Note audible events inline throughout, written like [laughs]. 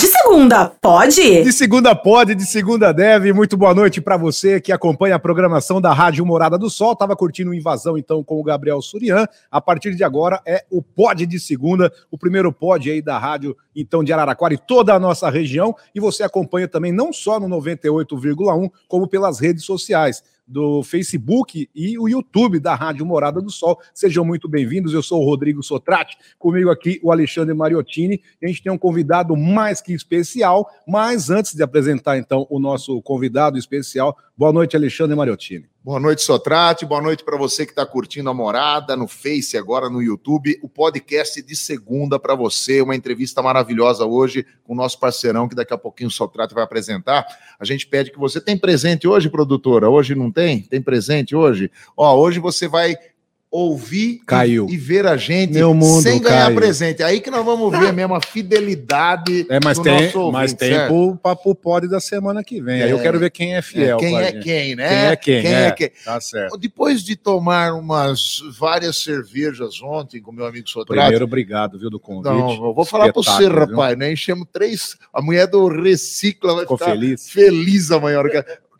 De segunda, pode? De segunda pode, de segunda deve. Muito boa noite para você que acompanha a programação da Rádio Morada do Sol. Tava curtindo Invasão então com o Gabriel Surian. A partir de agora é o Pod de segunda, o primeiro pod aí da rádio então de Araraquara e toda a nossa região. E você acompanha também não só no 98,1, como pelas redes sociais do Facebook e o YouTube da Rádio Morada do Sol. Sejam muito bem-vindos. Eu sou o Rodrigo Sotrati, comigo aqui o Alexandre Mariottini. A gente tem um convidado mais que especial, mas antes de apresentar então o nosso convidado especial, boa noite, Alexandre Mariottini. Boa noite, Sotrate. Boa noite para você que está curtindo a morada no Face, agora no YouTube. O podcast de segunda para você. Uma entrevista maravilhosa hoje com o nosso parceirão, que daqui a pouquinho o Sotrate vai apresentar. A gente pede que você tem presente hoje, produtora. Hoje não tem? Tem presente hoje? Ó, hoje você vai ouvir caiu. E, e, ver a gente sem ganhar presente. Aí que nós vamos ver mesmo a fidelidade é, mas do tem, nosso ouvinte, Mas tem pro, pro pod da semana que vem. É. Aí eu quero ver quem é fiel. É, quem é quem, né? Quem é quem, quem é. é quem. Tá certo. Depois de tomar umas várias cervejas ontem com meu amigo Sotrate... Primeiro, obrigado, viu, do convite. Não, eu vou falar para você, rapaz, né? Enchemos três... A mulher do Recicla vai Ficou ficar feliz? feliz amanhã.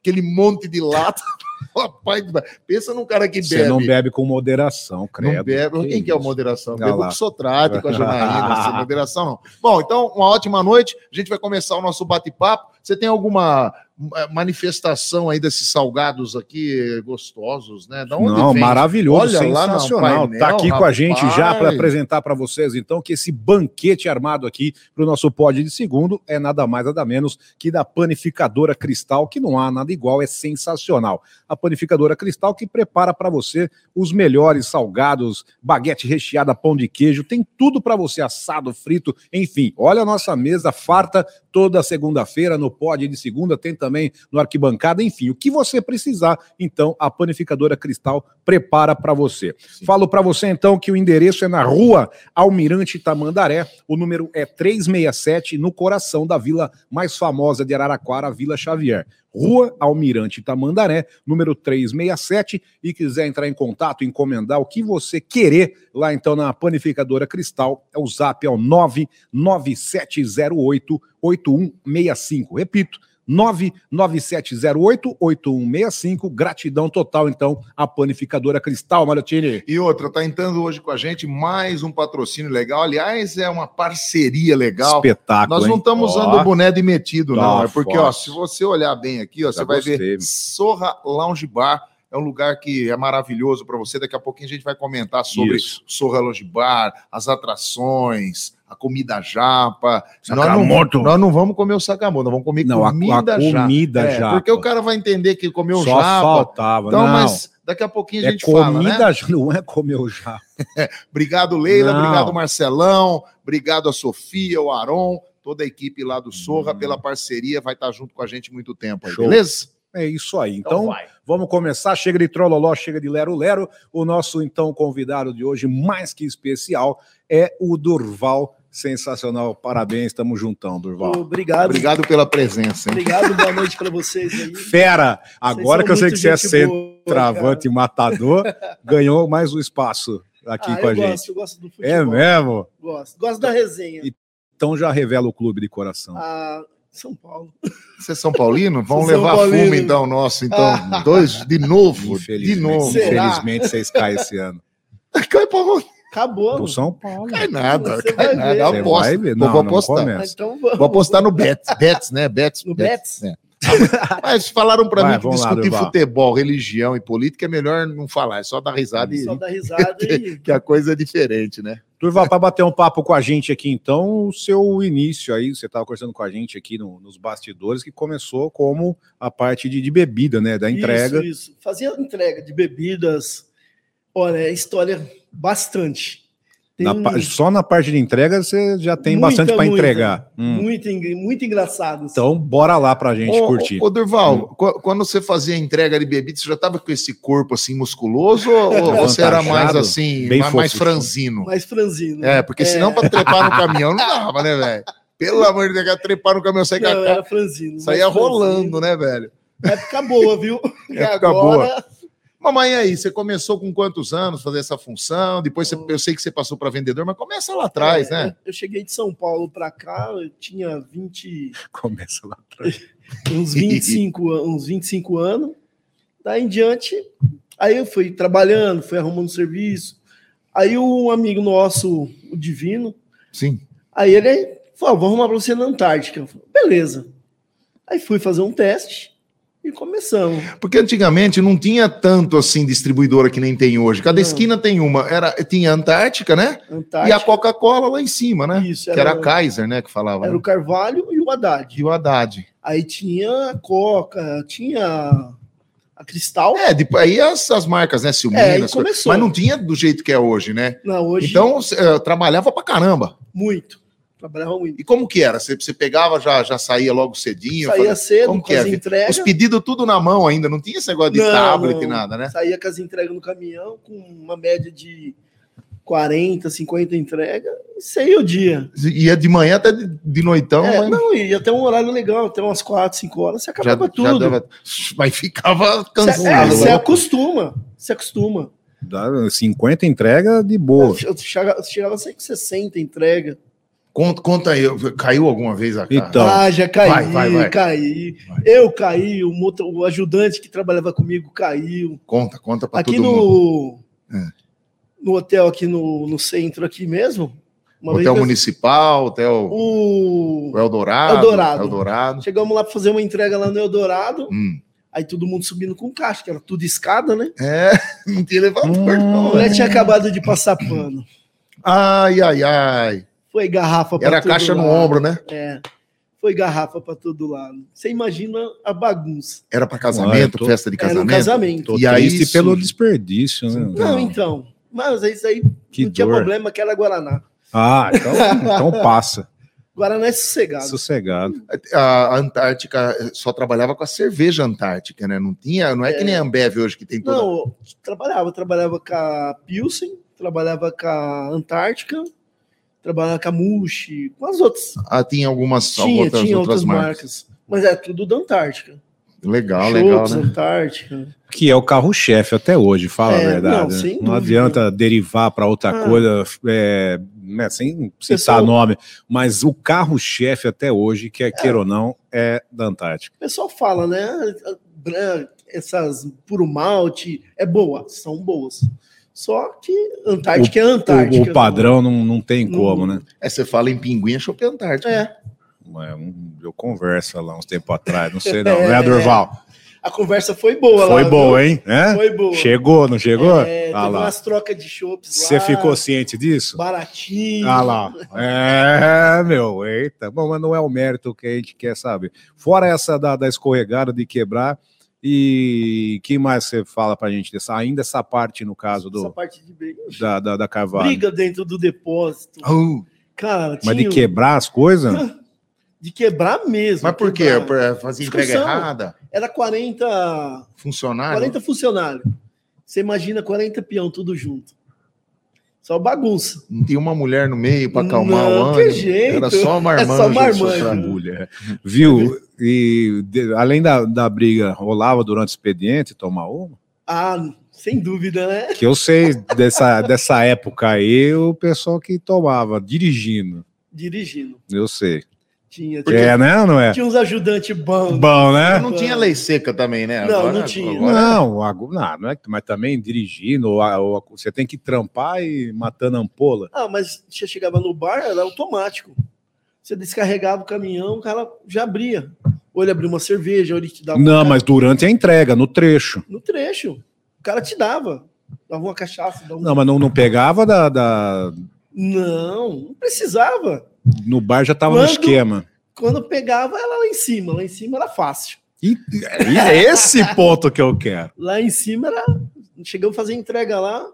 Aquele monte de lata... [laughs] Rapaz, pensa num cara que bebe. Você não bebe com moderação, credo. Não bebe. Que Quem que é o moderação? Bebo com Sotrate, com a Janaína, [laughs] sem moderação não. Bom, então, uma ótima noite. A gente vai começar o nosso bate-papo. Você tem alguma manifestação aí desses salgados aqui gostosos, né? Não, vem? maravilhoso, Olha lá sensacional. painel, tá aqui com a gente já para rapaz. apresentar para vocês, então, que esse banquete armado aqui para o nosso pod de segundo é nada mais, nada menos que da panificadora Cristal, que não há nada igual, é sensacional. A panificadora Cristal que prepara para você os melhores salgados, baguete recheada, pão de queijo, tem tudo para você, assado, frito, enfim. Olha a nossa mesa farta toda segunda-feira no pod de segunda, tem também no arquibancada, enfim, o que você precisar, então a panificadora Cristal prepara para você. Falo para você então que o endereço é na Rua Almirante Tamandaré, o número é 367, no coração da vila mais famosa de Araraquara, a Vila Xavier. Rua Almirante Tamandaré, número 367, e quiser entrar em contato, encomendar o que você querer lá então na panificadora Cristal, é o zap é o 99708 8165. Repito, 99708-8165. Gratidão total, então, à panificadora Cristal, Marotini. E outra, tá entrando hoje com a gente mais um patrocínio legal. Aliás, é uma parceria legal. Espetáculo. Nós não estamos usando o boné de metido, não. Tá É porque, ó, se você olhar bem aqui, ó, Já você vai gostei, ver. Sorra Lounge Bar. É um lugar que é maravilhoso para você. Daqui a pouquinho a gente vai comentar sobre Isso. Sorra Lounge Bar, as atrações, a comida japa. Nós não, nós não vamos comer o sakamoto, nós vamos comer Não, a- a comida japa. comida É, japa. Porque o cara vai entender que comeu Só japa. faltava. Então, não, mas daqui a pouquinho a é gente fala, né? comida, não é comer o já. [laughs] Obrigado, Leila. Não. Obrigado, Marcelão. Obrigado a Sofia, o Aron, toda a equipe lá do Sorra pela parceria. Vai estar junto com a gente muito tempo aí, Hum. Show. beleza? É isso aí. Então, vai. Vamos começar. Chega de trololó, chega de lero-lero. O nosso, então, convidado de hoje, mais que especial, é o Durval. Sensacional. Parabéns, estamos juntão, Durval. Obrigado. Obrigado pela presença. Hein? Obrigado, boa noite para vocês aí. Fera! Agora que eu sei que você é boa, centroavante e matador, ganhou mais um espaço aqui Ah, com a eu gente. gosto, eu gosto do futebol. É mesmo? Gosto, gosto da resenha. Então já revela o clube de coração. Ah, São Paulo. Você é São Paulino? [laughs] Vamos Sou São levar Paulino. fumo, então, nosso. Então, dois de novo. De novo. Será? infelizmente vocês caem esse ano. [laughs] Cai pra onde? Acabou. Do São Paulo. Cai nada, Você cai vai nada. ver. Aposto. vai ver? Eu Não, vou não apostar. começa. Então vamos. Vou apostar no Bets. Bets, né? Bets. No Bets? É. [laughs] Mas falaram pra Vai, mim que lá, discutir Durval. futebol, religião e política é melhor não falar, é só dar risada e Só dar [laughs] risada e. que a coisa é diferente, né? Durval, para bater um papo com a gente aqui, então, o seu início aí, você estava conversando com a gente aqui no- nos bastidores, que começou como a parte de, de bebida, né? Da entrega. Isso, isso. Fazia entrega de bebidas. Olha, é história bastante. Tem Na pa- só na parte de entrega você já tem Muita, bastante para entregar. Hum. muito, muito engraçado. assim. Então, bora lá pra gente Ô, curtir. Ô, Durval, qu- quando você fazia entrega de bebida, você já tava com esse corpo assim musculoso ou, você era mais assim, bem mais, mais franzino? mais franzino. É, porque senão pra trepar no caminhão não dava, né, velho? Pelo amor de Deus, trepar no caminhão, saia, Não, era franzino. saía franzino. rolando, né, velho? Época boa, viu? Época agora Mamãe, aí, você começou com quantos anos fazer essa função? Depois você- Oh. eu sei que você passou para vendedor, mas começa lá atrás, É, né? Eu cheguei de São Paulo pra cá, eu tinha 20, [laughs] Começa lá atrás. [laughs] uns 25, an- uns 25 anos. Daí em diante, aí eu fui trabalhando, fui arrumando serviço. Aí um amigo nosso, o Divino, Sim. aí ele falou: vou arrumar pra você na Antártica. Eu falei, Beleza. Aí fui fazer um teste e começamos. Porque antigamente não tinha tanto assim distribuidora que nem tem hoje. Cada Não. esquina tem uma. Era, tinha a Antártica, né? E a Antártica. Coca-Cola lá em cima, né? Isso, que era a Kaiser, né? Que falava. era né? o Carvalho e o Haddad. E o Haddad. Aí tinha a Coca, tinha a Cristal. É, depois, aí as, as marcas, né? É, aí coisas. começou. mas não tinha do jeito que é hoje, né? Não, hoje Então, eh, trabalhava pra caramba. muito. Trabalhava muito. E como que era? Você, você pegava, já, já saía logo cedinho? Saía fazia- cedo como com que as é? entregas. Os pedidos tudo na mão ainda, não tinha esse negócio de Não, tablet e nada, né? Saía com as entregas no caminhão, com uma média de 40, 50 entregas, e saía o dia. Ia de manhã até de, de noitão, é, mas não, ia até um horário legal, até umas 4, 5 horas, você já, acabava já tudo. dava. Mas ficava Você, cansado. é, você né? acostuma, você acostuma. Dá 50 entrega de boa. Eu chegava, chegava sempre com 60 entrega. Conta, conta aí, caiu alguma vez a cara? Então. ah, já caí, vai, vai, vai. caí. Vai. Eu caí, o, moto- o ajudante que trabalhava comigo caiu. Conta, conta pra aqui todo mundo. no, É. no hotel, aqui no, no centro, aqui mesmo. uma Hotel vez Municipal, Hotel o... o Eldorado. Eldorado. Eldorado. Chegamos lá para fazer uma entrega lá no Eldorado. Hum. Aí todo mundo subindo com caixa, que era tudo escada, né? É, [laughs] não tinha elevador, Hum. A não. mulher tinha acabado de passar pano. Ai, ai, ai. Foi garrafa pra Era caixa no ombro, né? É. Foi garrafa para todo lado. Você imagina a bagunça. Era pra casamento, tô- festa de Era um casamento. casamento. E aí, isso- pelo desperdício, né? Não, então. Mas isso aí Que não tinha dor. problema, que era Guaraná. Ah, então, então passa. [laughs] Guaraná é sossegado. Sossegado. A Antártica só trabalhava com a cerveja Antártica, né? Não tinha, não é, que nem a Ambev hoje que tem toda. Não, eu trabalhava. Trabalhava com a Pilsen, trabalhava com a Antártica, trabalhava com a Mushi, com as outras. Ah, tinha algumas Tinha, outras, tinha outras outras marcas. marcas. Mas é tudo da Antártica. Legal, legal, né? Antártica. Que é o carro-chefe até hoje, fala É, a verdade. não, né? Não, adianta derivar para outra Ah. coisa, é, né, sem citar Pessoal- nome, mas o carro-chefe até hoje, quer queira ou não, é da Antártica. O pessoal fala, né? Essas puro malte é boa, são boas. Só que Antártica é O, Antártica. o padrão não, não tem Não- como, né? É, você fala em pinguim, é Chopp Antártica. É. É, um- Eu converso lá uns tempos atrás, não sei [laughs] não, É. né, Durval? A conversa foi boa lá. Foi viu? boa, hein? É? Foi boa. Chegou, não chegou? É, ah teve lá. umas trocas de chopps lá. Você ficou ciente disso? Baratinho. Ah lá. É, meu, eita. Bom, mas não é o mérito que a gente quer saber. Fora essa da, da escorregada de quebrar, e que mais você fala pra gente dessa? Ainda essa parte, no caso Essa do, parte de briga. da, da, da Carvalho. Briga dentro do depósito. Oh, Cara, Mas de quebrar as coisas? [laughs] De quebrar mesmo. mas por quê? quebrar. Por fazer entrega errada? Era 40, Funcionário? 40 funcionários. Você imagina 40 peão tudo junto. Só bagunça. Não tinha uma mulher no meio para acalmar Não, o que ânimo? jeito. Era só É marmanjo. só marmanjo. só Mulher. Viu? E de- além da, da briga, rolava durante o expediente tomar uma? Ah, sem dúvida, né? Que eu sei dessa, dessa época aí, o pessoal que tomava dirigindo. Dirigindo. Eu sei. Tinha. É, né? Não é? Tinha uns ajudantes bons. Bom, né? Não tinha lei seca também, né? Não, não tinha. Não, agu- não, não é, que- mas também dirigindo, ou você tem que trampar e matando ampola. Ah, mas você chegava no bar, era automático. Você descarregava o caminhão, o cara já abria. Ou ele abria uma cerveja, ou ele te dava. Não, cara- mas durante a entrega, no trecho. No trecho. O cara te dava. Dava uma cachaça. Dava um... Não, mas não, não pegava da, da- não, não precisava. No bar já tava no esquema. Quando pegava, era lá em cima. Lá em cima era fácil. E, e é esse ponto que eu quero. Lá em cima era. Chegamos a fazer entrega lá.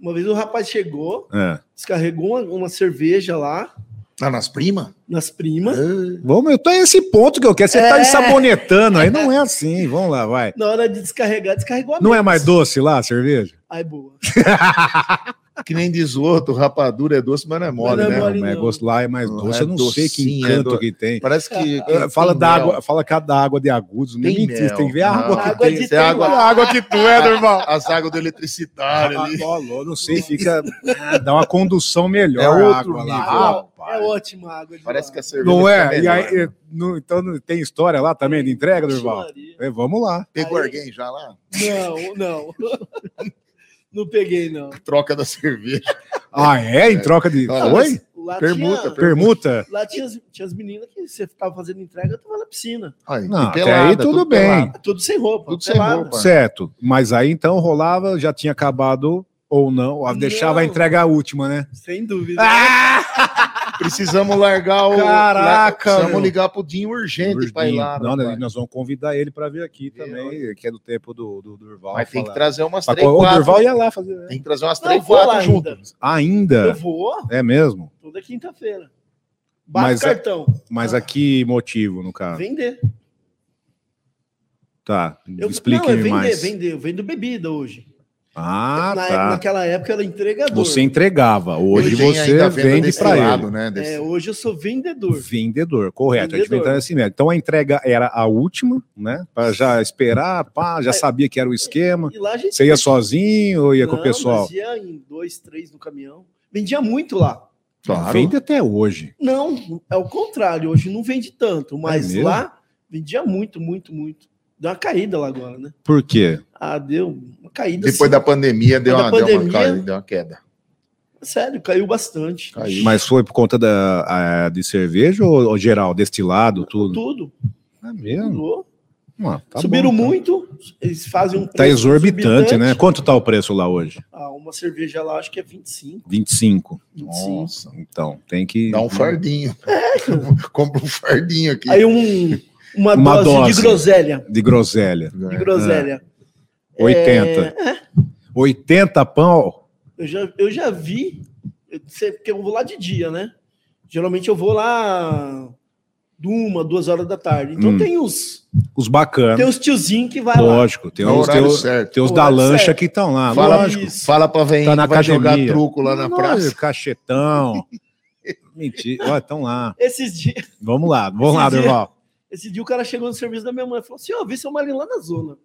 Uma vez o rapaz chegou, É. descarregou uma, uma cerveja lá Tá nas primas? Nas primas. Vamos, eu tô esse ponto que eu quero. Você tá É. ensabonetando aí, não é assim. Vamos lá, vai. Na hora de descarregar, descarregou a Não é menos. mais doce lá a cerveja? Ai, boa. [laughs] Que nem diz o outro, rapadura é doce, mas não é mole, não é né? mole. Mas não. gosto lá é mais Não, doce. é eu não sei que é encanto do- que tem. Parece que. Ah, Fala tem da mel. água, fala que a da água de agudos. Nem Tem mentira, tem que ver a água Não. que Água tem. de Tem água- A água que tu é, normal. [laughs] As águas do eletricitário Ah, ali. ó, não sei, fica. ah, Dá uma condução melhor É a água lá. nível. rapaz. É ótima a água de Parece lá. que a cerveja. Não é? E melhor. aí, no- então tem história lá também de entrega, Durval? É, vamos lá. Pegou Aí- alguém já lá? Não, não. [laughs] Não peguei, não. Troca da cerveja. Ah, é? Em troca de. Oi? Lá Permuta, tinha, Permuta? lá tinha, as, tinha as meninas que você tava fazendo entrega, tava na piscina. Aí, Não, e até aí tudo bem. pelado. Tudo sem roupa. Tudo sem pelada. roupa. Certo. Mas aí então rolava, já tinha acabado ou não. ou Deixava a Não. entrega a última, né? Sem dúvida. [laughs] Precisamos largar o. Caraca, Precisamos meu. ligar pro Dinho urgente pra ir lá. Não, rapaz. nós vamos convidar ele para vir aqui também, que é do tempo do, do Durval. Mas tem que trazer umas Mas, três, O quatro. Durval ia lá fazer. né? Tem que trazer umas Não, três, vou lá quatro ainda. juntas. Eu Ainda? vou É mesmo? toda quinta-feira. Bate Mas é- cartão. Mas Ah. a que motivo, no caso? Vender. Tá, Eu, explique não, é vender, mais. vender. Eu vendo bebida hoje. Ah, Na- tá. Naquela época era entregador. Você entregava, hoje você a vende para lado, ele. né? Desse- É, hoje eu sou vendedor. Vendedor, correto. A gente Vendedor. vende assim mesmo. Então a entrega era a última, né? Para já esperar, pá, já É. sabia que era o esquema. E lá a gente Você ia sozinho ou ia com o Não, pessoal? ia em dois, três no caminhão. Vendia muito lá. Claro. Vende até hoje. Não, é o contrário. Hoje não vende tanto, mas É lá vendia muito, muito, muito. Deu uma caída lá agora, né? Por quê? Ah, deu uma caída. Depois assim. da pandemia deu, Da uma, deu, uma pandemia- caída, deu uma queda. Sério, caiu bastante. Caiu. Mas foi por conta da, a- de cerveja ou, ou geral, destilado, tudo? Tudo. É mesmo? Ah, tá Subiram bom, tá. muito. Eles fazem um Tá preço exorbitante, né? Quanto tá o preço lá hoje? Ah, uma cerveja lá, acho que é 25. 25. 25. Nossa. Então, tem que. Dá um fardinho. [laughs] Compra um fardinho aqui. Aí um, uma, Uma dose, dose. de groselha. De groselha. De groselha. 80. É, 80 pão. Eu já, eu já vi, porque eu vou lá de dia, né? Geralmente eu vou lá de uma, duas horas da tarde. Então Hum. tem os, Os bacanas. tem os tiozinhos que vai lá. Lógico, tem No os, tem os, tem os da lancha certo. que estão lá. Fala, lógico. Fala pra vem Tá na vai jogar truco lá na Não, praça. Cachetão. Mentira. Estão lá. Esses dias, Vamos lá, vamos lá, Esse dia- Durval. Esse dia o cara chegou no serviço da minha mãe e falou assim: Ó, vê seu marido lá na zona.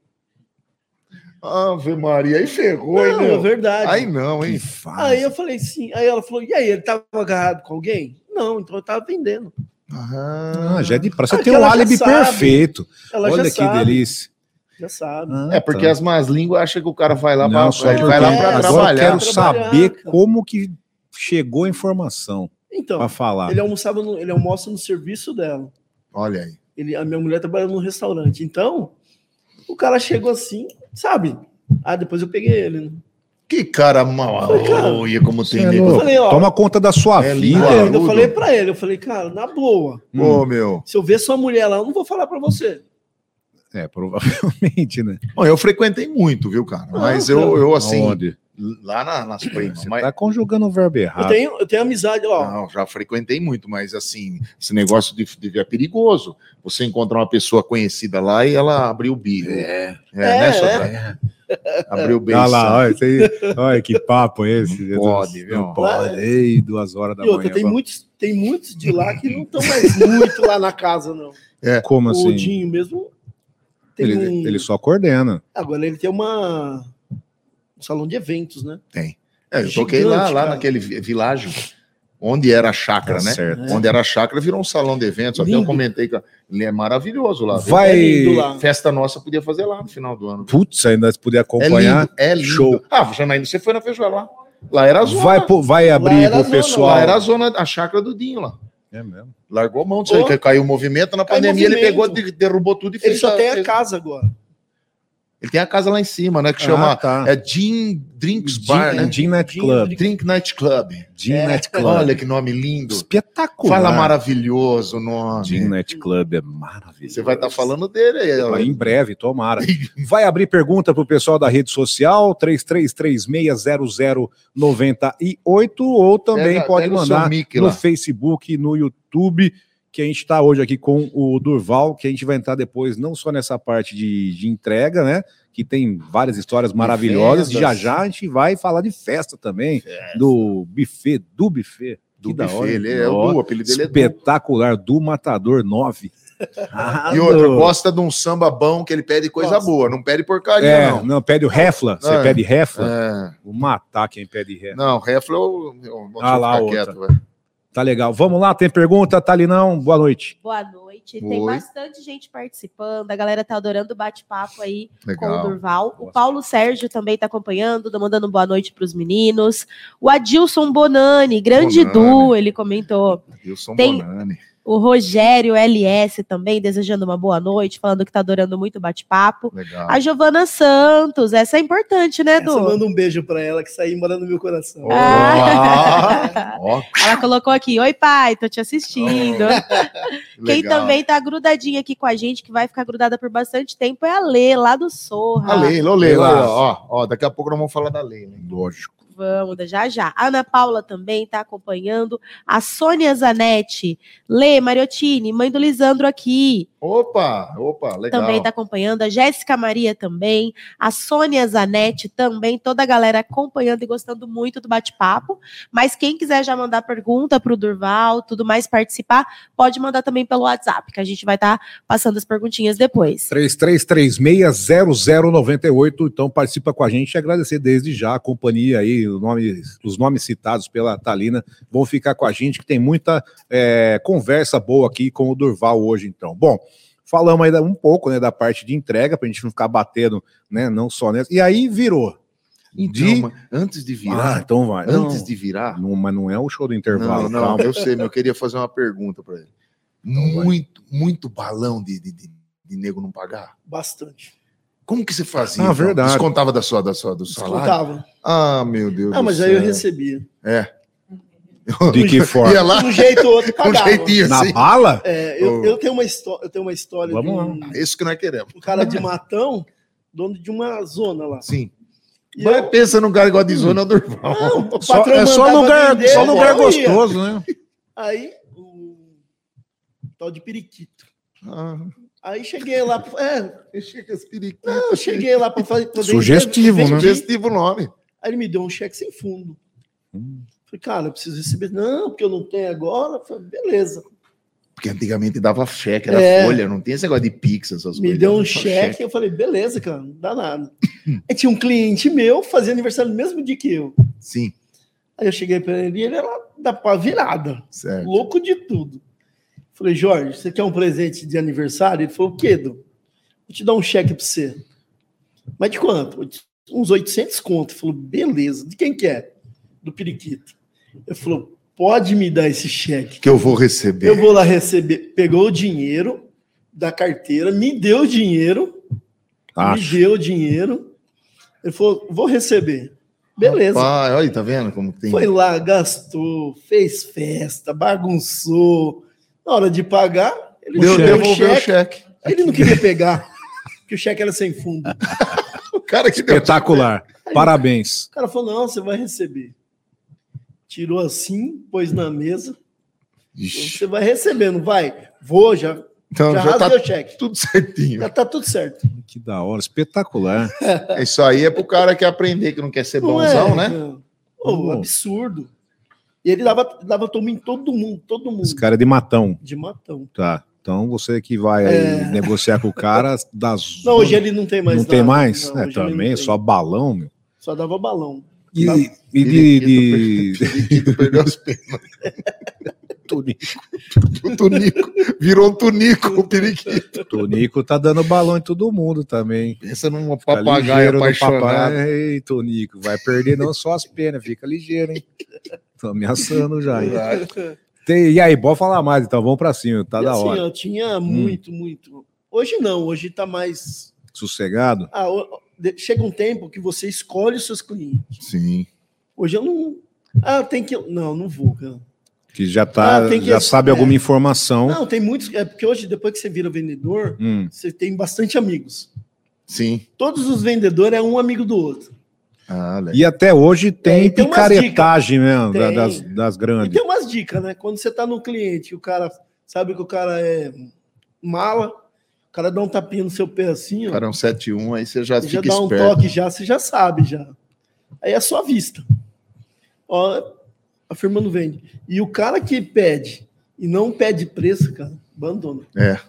Ave Maria, aí ferrou, hein, não, é verdade. Aí não, hein? Aí eu falei sim. Aí ela falou: e aí, ele tava agarrado com alguém? Não, então eu tava vendendo. Ah, já é de praça. Você Ah, tem um ela já álibi sabe. perfeito. Ela Olha já que sabe. delícia. Já sabe. Ah, É porque tá. as más línguas acham que o cara vai lá Não, pra, só ele porque vai lá É, pra agora trabalhar. eu quero saber cara. como que chegou a informação Então, pra falar. ele almoçava no, ele almoça no serviço dela. Olha aí. Ele, a minha mulher trabalha num restaurante. Então, o cara chegou assim, sabe? Ah, depois eu peguei ele. né? Que cara mal. Olha como tem é nego. falei, ó, Toma conta da sua É vida. eu falei pra ele, eu falei, cara, na boa, Hum. Ô, meu. se eu ver sua mulher lá, eu não vou falar pra você. É, provavelmente, né? Bom, eu frequentei muito, viu, cara? Mas não. eu, eu assim, Aonde? Lá na- nas primas. Você Mas, tá conjugando o verbo Eu errado. tenho, eu tenho amizade, ó. Não, já frequentei muito, mas assim, esse negócio de, de- é perigoso. Você encontra uma pessoa conhecida lá e ela abriu o bico. É, É, né, é. Sodré? Abriu bem. Olha lá, olha, aí, olha que papo é esse. Não pode, viu? Não pode. Ei, duas horas da E outra, manhã. tem vamos- muitos, tem muitos de lá que não estão mais muito lá na casa, não. Como O assim? Dinho mesmo tem Ele, um... ele só coordena. Agora ele tem uma... um salão de eventos, né? É, eu toquei lá, Gigante, lá cara. naquele vi- világio, onde era a chácara, Tá né? certo. Onde era a chácara virou um salão de eventos. Até eu Lindo. comentei que ele é maravilhoso lá. Vai. É lindo lá. Festa nossa podia fazer lá no final do ano. Putz, ainda se puder É acompanhar. lindo, é lindo. show. Ah, Janaína, você foi na feijoada lá. Lá era a zona. vai, pô- vai abrir pro zona, pessoal. Lá era a zona, a chácara do Dinho lá. É mesmo. Largou a mão disso aí, caiu o movimento. Na Caiu pandemia ele movimento. pegou, de- derrubou tudo e Ele fez. só tem a casa agora. Ele tem a casa lá em cima, né? Que Ah, chama. tá. É Gin Drinks Bar, né? Gin Night Club. Drink Night Club. Gin É. Night Club. Olha que nome lindo. espetacular. Fala maravilhoso o nome. Gin Night Club é maravilhoso. Você vai estar falando dele aí. Vai Em breve, tomara. [laughs] Vai abrir pergunta para o pessoal da rede social, 33360098, ou também Pega- pode mandar no lá. Facebook, no YouTube, que a gente está hoje aqui com o Durval, que a gente vai entrar depois não só nessa parte de, de entrega, né? Que tem várias histórias maravilhosas. Já já a gente vai falar de festa também, do buffet, do buffet. Do Que buffet, hora. ele é o apelido dele é. Espetacular, do Matador 9. Ah, [laughs] E outra, gosta de um samba bom que ele pede coisa Gosta. boa, não pede porcaria, É, não. não. pede o refla. Você É. pede refla. É. Vou matar quem pede refla. Não, refla eu, eu vou Ah lá, quieto, velho. Tá legal. Vamos lá, tem pergunta, Talinão? Boa noite. Boa noite. Tem Oi. bastante gente participando. A galera tá adorando o bate-papo aí com o Legal. Durval. O Nossa. Paulo Sérgio também tá acompanhando, tá mandando boa noite para os meninos. O Adilson Bonani, grande Bonani. Du, ele comentou. Wilson Tem- Bonani. O Rogério LS também desejando uma boa noite, falando que tá adorando muito o bate-papo. A Giovana Santos, essa é importante, né, Essa Du? manda um beijo pra ela que saiu morando no meu coração. Ah. [laughs] Ela colocou aqui: Oi, pai, tô te assistindo. [laughs] Quem legal. também tá grudadinha aqui com a gente, que vai ficar grudada por bastante tempo, é a Lê, lá do Sorra. A ô Leila, Leila. ó, ó, daqui a pouco nós vamos falar da Leila. hein? Lógico. Vamos, já já. A Ana Paula também tá acompanhando. A Sônia Zanetti. Lê, Mariottini, mãe do Lisandro aqui. Opa, opa, legal. Também tá acompanhando. A Jéssica Maria também. A Sônia Zanetti também. Toda a galera acompanhando e gostando muito do bate-papo. Mas quem quiser já mandar pergunta pro Durval, tudo mais, participar, pode mandar também pelo WhatsApp, que a gente vai estar passando as perguntinhas depois. 33360098. Então participa com a gente e agradecer desde já a companhia aí, o nome- os nomes citados pela Talina vão ficar com a gente, que tem muita é, conversa boa aqui com o Durval hoje, então. Bom, falamos ainda um pouco né, da parte de entrega, para a gente não ficar batendo, né? Não só nessa. E aí virou. Então, De- antes de Ah, virar, então vai. antes Não, de virar, não, mas não é o show do intervalo. não, não, calma. eu sei, mas eu queria fazer uma pergunta para ele. Então vai. Muito, muito balão de, de, de, de nego não pagar. Bastante. Como que você fazia? Ah, então? verdade. Descontava da sua, da sua, do salário? Descontava. Ah, meu Deus Ah, do mas céu. aí eu recebia. É. [laughs] De que forma? Ia lá Um jeito ou outro [laughs] pagava. jeitinho Na assim. bala? É, eu, Oh. eu tenho uma história, eu tenho uma história Vamos de lá. um, Isso que nós queremos. um cara de Matão, dono de uma zona lá. Sim. E Mas eu- pensa num cara igual de zona Durval. Não, o Só, é só lugar, vender, só lugar gostoso, né? Aí, o tal de periquito. Ah, Aí cheguei lá, é, chega periquito. eu cheguei lá para fazer. poder Sugestivo, né? Sugestivo nome. Aí ele me deu um cheque sem fundo. Hum. Falei, cara, eu preciso receber. Não, porque eu não tenho agora. Falei, beleza. Porque antigamente dava cheque, era É. folha, não tinha esse negócio de Pix, essas Me coisas. deu um só cheque, eu falei, beleza, cara, não dá nada. Aí tinha um cliente meu, fazia aniversário no mesmo dia que eu. Sim, Aí eu cheguei para ele e ele era da pá virada, certo. louco de tudo. Falei, Jorge, você quer um presente de aniversário? Ele falou, o quê, Du? Vou te dar um cheque para você. Mas de quanto? Uns 800 conto. Ele falou, beleza. De quem que é? Do Periquito. Ele falou, pode me dar esse cheque. Que eu vou receber. Eu vou lá receber. Pegou o dinheiro da carteira, me deu o dinheiro, Acho. me deu o dinheiro. Ele falou, vou receber. Beleza. Pai, olha aí, tá vendo como tem. Foi lá, gastou, fez festa, bagunçou. Na hora de pagar, ele Deu, deu o devolveu o cheque. Aí Ele não queria pegar, [laughs] porque o cheque era sem fundo. [laughs] O cara que deu Espetacular. Parabéns. O cara falou: não, você vai receber. Tirou assim, pôs na mesa. Ixi, Você vai receber, não vai? Vou, já, Então já, já, tá rasguei o cheque. tudo certinho. Já tá tudo certo. Que da hora. Espetacular. [laughs] Isso aí é pro cara que aprender que não quer ser Não bonzão, é, né? Pô. absurdo. E ele dava, dava toma em todo mundo, todo mundo. Esse cara é de matão. De matão. Tá. Então você que vai aí É. negociar com o cara das. [laughs] Não, hoje ele não tem mais não tem nada. mais? Não, é, também, tem. só balão, meu. Só dava balão. E, Tá. e de. de... Periquito perdeu as pernas. [laughs] Tonico. O Tunico. Virou um Tunico, o periquito. Tonico tá dando balão em todo mundo também. Pensa num papagaio apaixonado. papai. Ei, Tonico, vai perder não só as penas, fica ligeiro, hein? [laughs] Tô ameaçando já? Tem- e aí, pode falar mais, então vamos pra cima, tá E da assim, hora. ó, tinha muito, muito. Hoje não, hoje tá mais. Sossegado? Ah, chega um tempo que você escolhe os seus clientes. Sim. Hoje eu não. Ah, tem que. Não, não vou, cara. Que já tá, Ah, que- já sabe é. alguma informação. Não, tem muitos. É porque hoje, depois que você vira vendedor, Hum, você tem bastante amigos. Sim. Todos os vendedores é um amigo do outro. Ah. E até hoje tem É, e tem umas picaretagem mesmo, Tem. das, das E grandes. tem umas dicas, né? Quando você tá no cliente e o cara sabe que o cara é mala, o cara dá um tapinha no seu pé assim, ó, Cara, é um 7-1, aí você já você já fica dá um esperto. toque já, você já sabe já. Aí é só vista. Ó, a firma não vende. E o cara que pede e não pede preço, cara, abandona. É.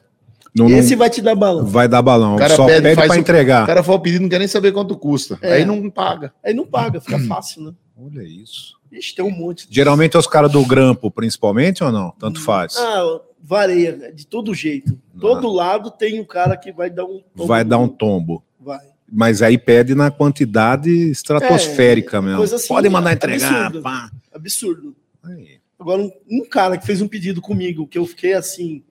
Não, não Esse vai te dar balão. vai dar balão. O cara Só pede, pede, o- entregar. O cara fala o pedido, não quer nem saber quanto custa. É. Aí não paga. Aí não paga, fica fácil, né? Olha isso. Ixi, tem um monte. Geralmente é os caras do grampo, principalmente, ou não? Tanto faz. Ah, vareia, né? de todo jeito. Todo lado tem um cara que vai dar um. Vai dar um tombo. Vai. Mas aí pede na quantidade estratosférica mesmo. coisa assim, Pode mandar é entregar. absurdo. pá. Absurdo. Aí. Agora, um, um cara que fez um pedido comigo, que eu fiquei assim.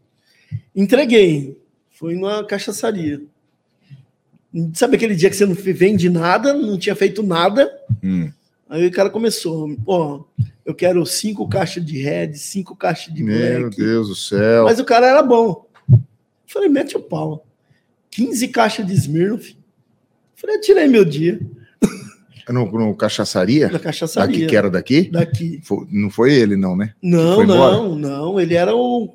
Entreguei. Foi numa cachaçaria. Sabe aquele dia que você não vende nada, não tinha feito nada? Hum. Aí o cara começou, ó, eu quero cinco caixas de red, cinco caixas de Meu black. Deus do céu. Mas o cara era bom. Falei, mete o pau. 15 caixas de Smirnoff. Falei, eu tirei meu dia [laughs] No, no cachaçaria? na cachaçaria. Aqui, que era daqui? Daqui. Fo- não foi ele, não, né? Não, foi embora? não, não. Ele era o.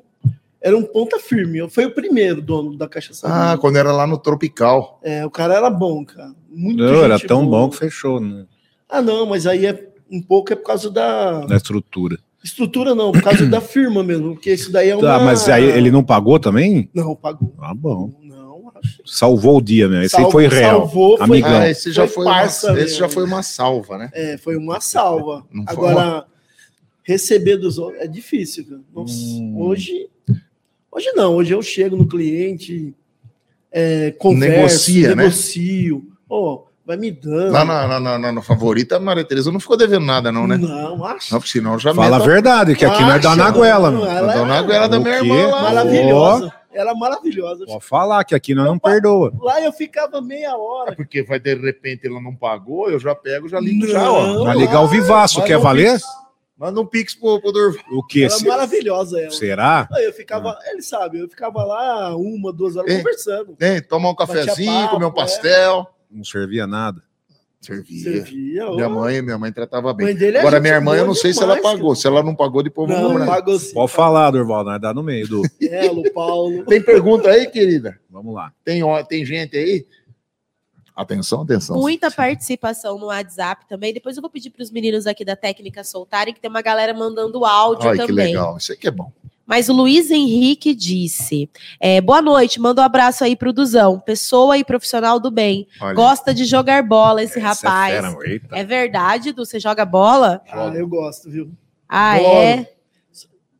Era um ponta firme. Foi o primeiro dono da cachaçaria. Ah, quando era lá no Tropical. É, o cara era bom, cara. Muito Não, era tão boa. bom que fechou né? Ah, não, mas aí é um pouco é por causa da na estrutura. estrutura, não, por causa da firma mesmo, porque isso daí é uma. Tá, mas aí ele não pagou também? Não, pagou. Ah, bom. Não, acho. Salvou o dia mesmo. Esse aí Salvou- foi real. salvou, foi- Amigão. Ah, esse já foi, Foi uma, esse mesmo. já foi uma salva, né? É, foi uma salva. Não foi Agora, receber dos outros é difícil, cara. Nossa, Hum. hoje. Hoje não, hoje eu chego no cliente, é, converso, Negocia, né? negocio. Ó, vai me dando. Lá na, na, na, na- favorita, a Maria Tereza não ficou devendo nada, não, né? Não, acho. Não, senão já Fala a meto- verdade, que aqui não é da Acha, Naguela, não, ela Então, na goela da minha irmã lá. Maravilhosa. Ela é maravilhosa. Pode falar que aqui nós não perdoa. Lá eu ficava meia É hora. porque vai de repente ela não pagou, eu já pego, já ligo já, ó. Não. Vai ligar o Vivaço, quer valer? Manda um pix pro, pro Durval. O que? Ela é maravilhosa, ela. Será? Aí eu ficava, ele sabe, eu ficava lá uma, duas horas É. conversando. Tem, tomar um cafezinho, papo, comer um é. pastel. Não servia nada. Servia. Servia. Minha mãe, minha mãe tratava Mãe bem. dele é Agora, minha irmã, eu não sei se ela demais, pagou. Se ela não pagou, depois eu vou Não, cobrar. pagou sim. Pode falar, Durval, nós dá no meio do. Elo, Paulo. Tem pergunta aí, querida? Vamos lá. Tem, ó, tem gente aí? Atenção, atenção. Muita participação no WhatsApp também. Depois eu vou pedir para os meninos aqui da técnica soltarem, que tem uma galera mandando áudio Olha que também. legal. Isso aí que é bom. Mas o Luiz Henrique disse: é, boa noite, manda um abraço aí pro Duzão, pessoa e profissional do bem. Olha, Gosta de jogar bola esse é rapaz. fera, eita. É verdade, Du? Você joga bola? Ah, eu gosto, viu? Ah, Bola. é?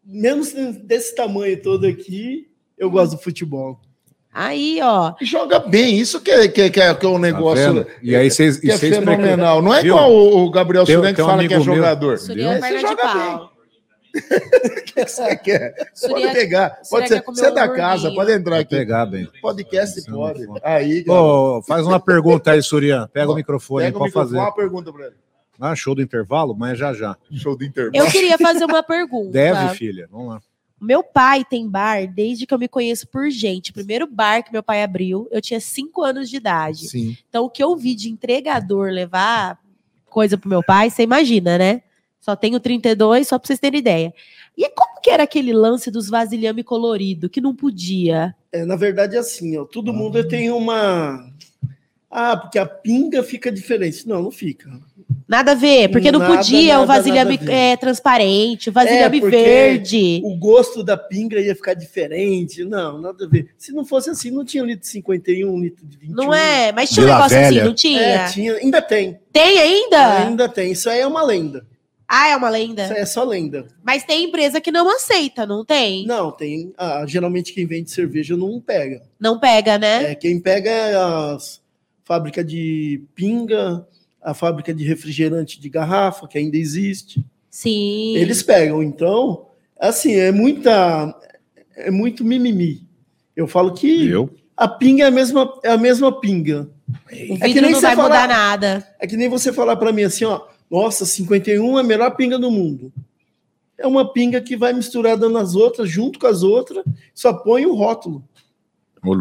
Menos desse tamanho todo aqui, eu gosto do futebol. Aí, ó. Joga bem, isso que é, que é, que é, que é um Tá negócio vendo? E aí vocês. que é vocês fenomenal. Não é Viu? igual o, o Gabriel Suren que um fala que é meu- jogador. Surian Esse perna de joga pau. [laughs] Você quer. Pode Surian- pegar. Surian Pode ser. Você é um da casa, pode entrar aqui. pegar bem. Podcast é pode. Aí. Ô, faz uma pergunta aí, Surian. Pega o microfone aí, Pega o pode microfone, fazer. uma pergunta pra ele. Ah, show do intervalo, mas é já já. Show do intervalo. Eu queria fazer uma [laughs] pergunta. Deve, filha. Vamos lá. Meu pai tem bar desde que eu me conheço por gente. O primeiro bar que meu pai abriu, eu tinha 5 anos de idade. Sim. Então, o que eu vi de entregador levar coisa pro meu pai, você imagina, né? Só tenho 32, só pra vocês terem ideia. E como que era aquele lance dos vasilhame colorido, que não podia? É, na verdade, é assim, ó, todo mundo tem uma. Ah, porque a pinga fica diferente. Não, não fica. Nada a ver, porque não Nada, podia o nada, vasilhame nada a ver. é, transparente, o vasilhame É, verde. O gosto da pinga ia ficar diferente. Não, nada a ver. Se não fosse assim, não tinha um litro de 51, um litro de 21. Não é? Mas tinha um Vila negócio Velha. assim, não tinha? É, tinha. Ainda tem. Tem ainda? Ainda tem. Isso aí é uma lenda. Ah, é uma lenda. Isso aí é só lenda. Mas tem empresa que não aceita, não tem? Não, tem. ah, geralmente quem vende cerveja não pega. Não pega, né? É, quem pega é as fábrica de pinga, a fábrica de refrigerante de garrafa, que ainda existe. Sim. Eles pegam. Então, assim, é muita. É muito mimimi. Eu falo que Eu? a pinga é a mesma, é a mesma pinga. O é que nem não você vai falar- mudar nada. É que nem você falar para mim assim, ó, nossa, 51 é a melhor pinga do mundo. É uma pinga que vai misturada nas outras, junto com as outras, só põe o rótulo.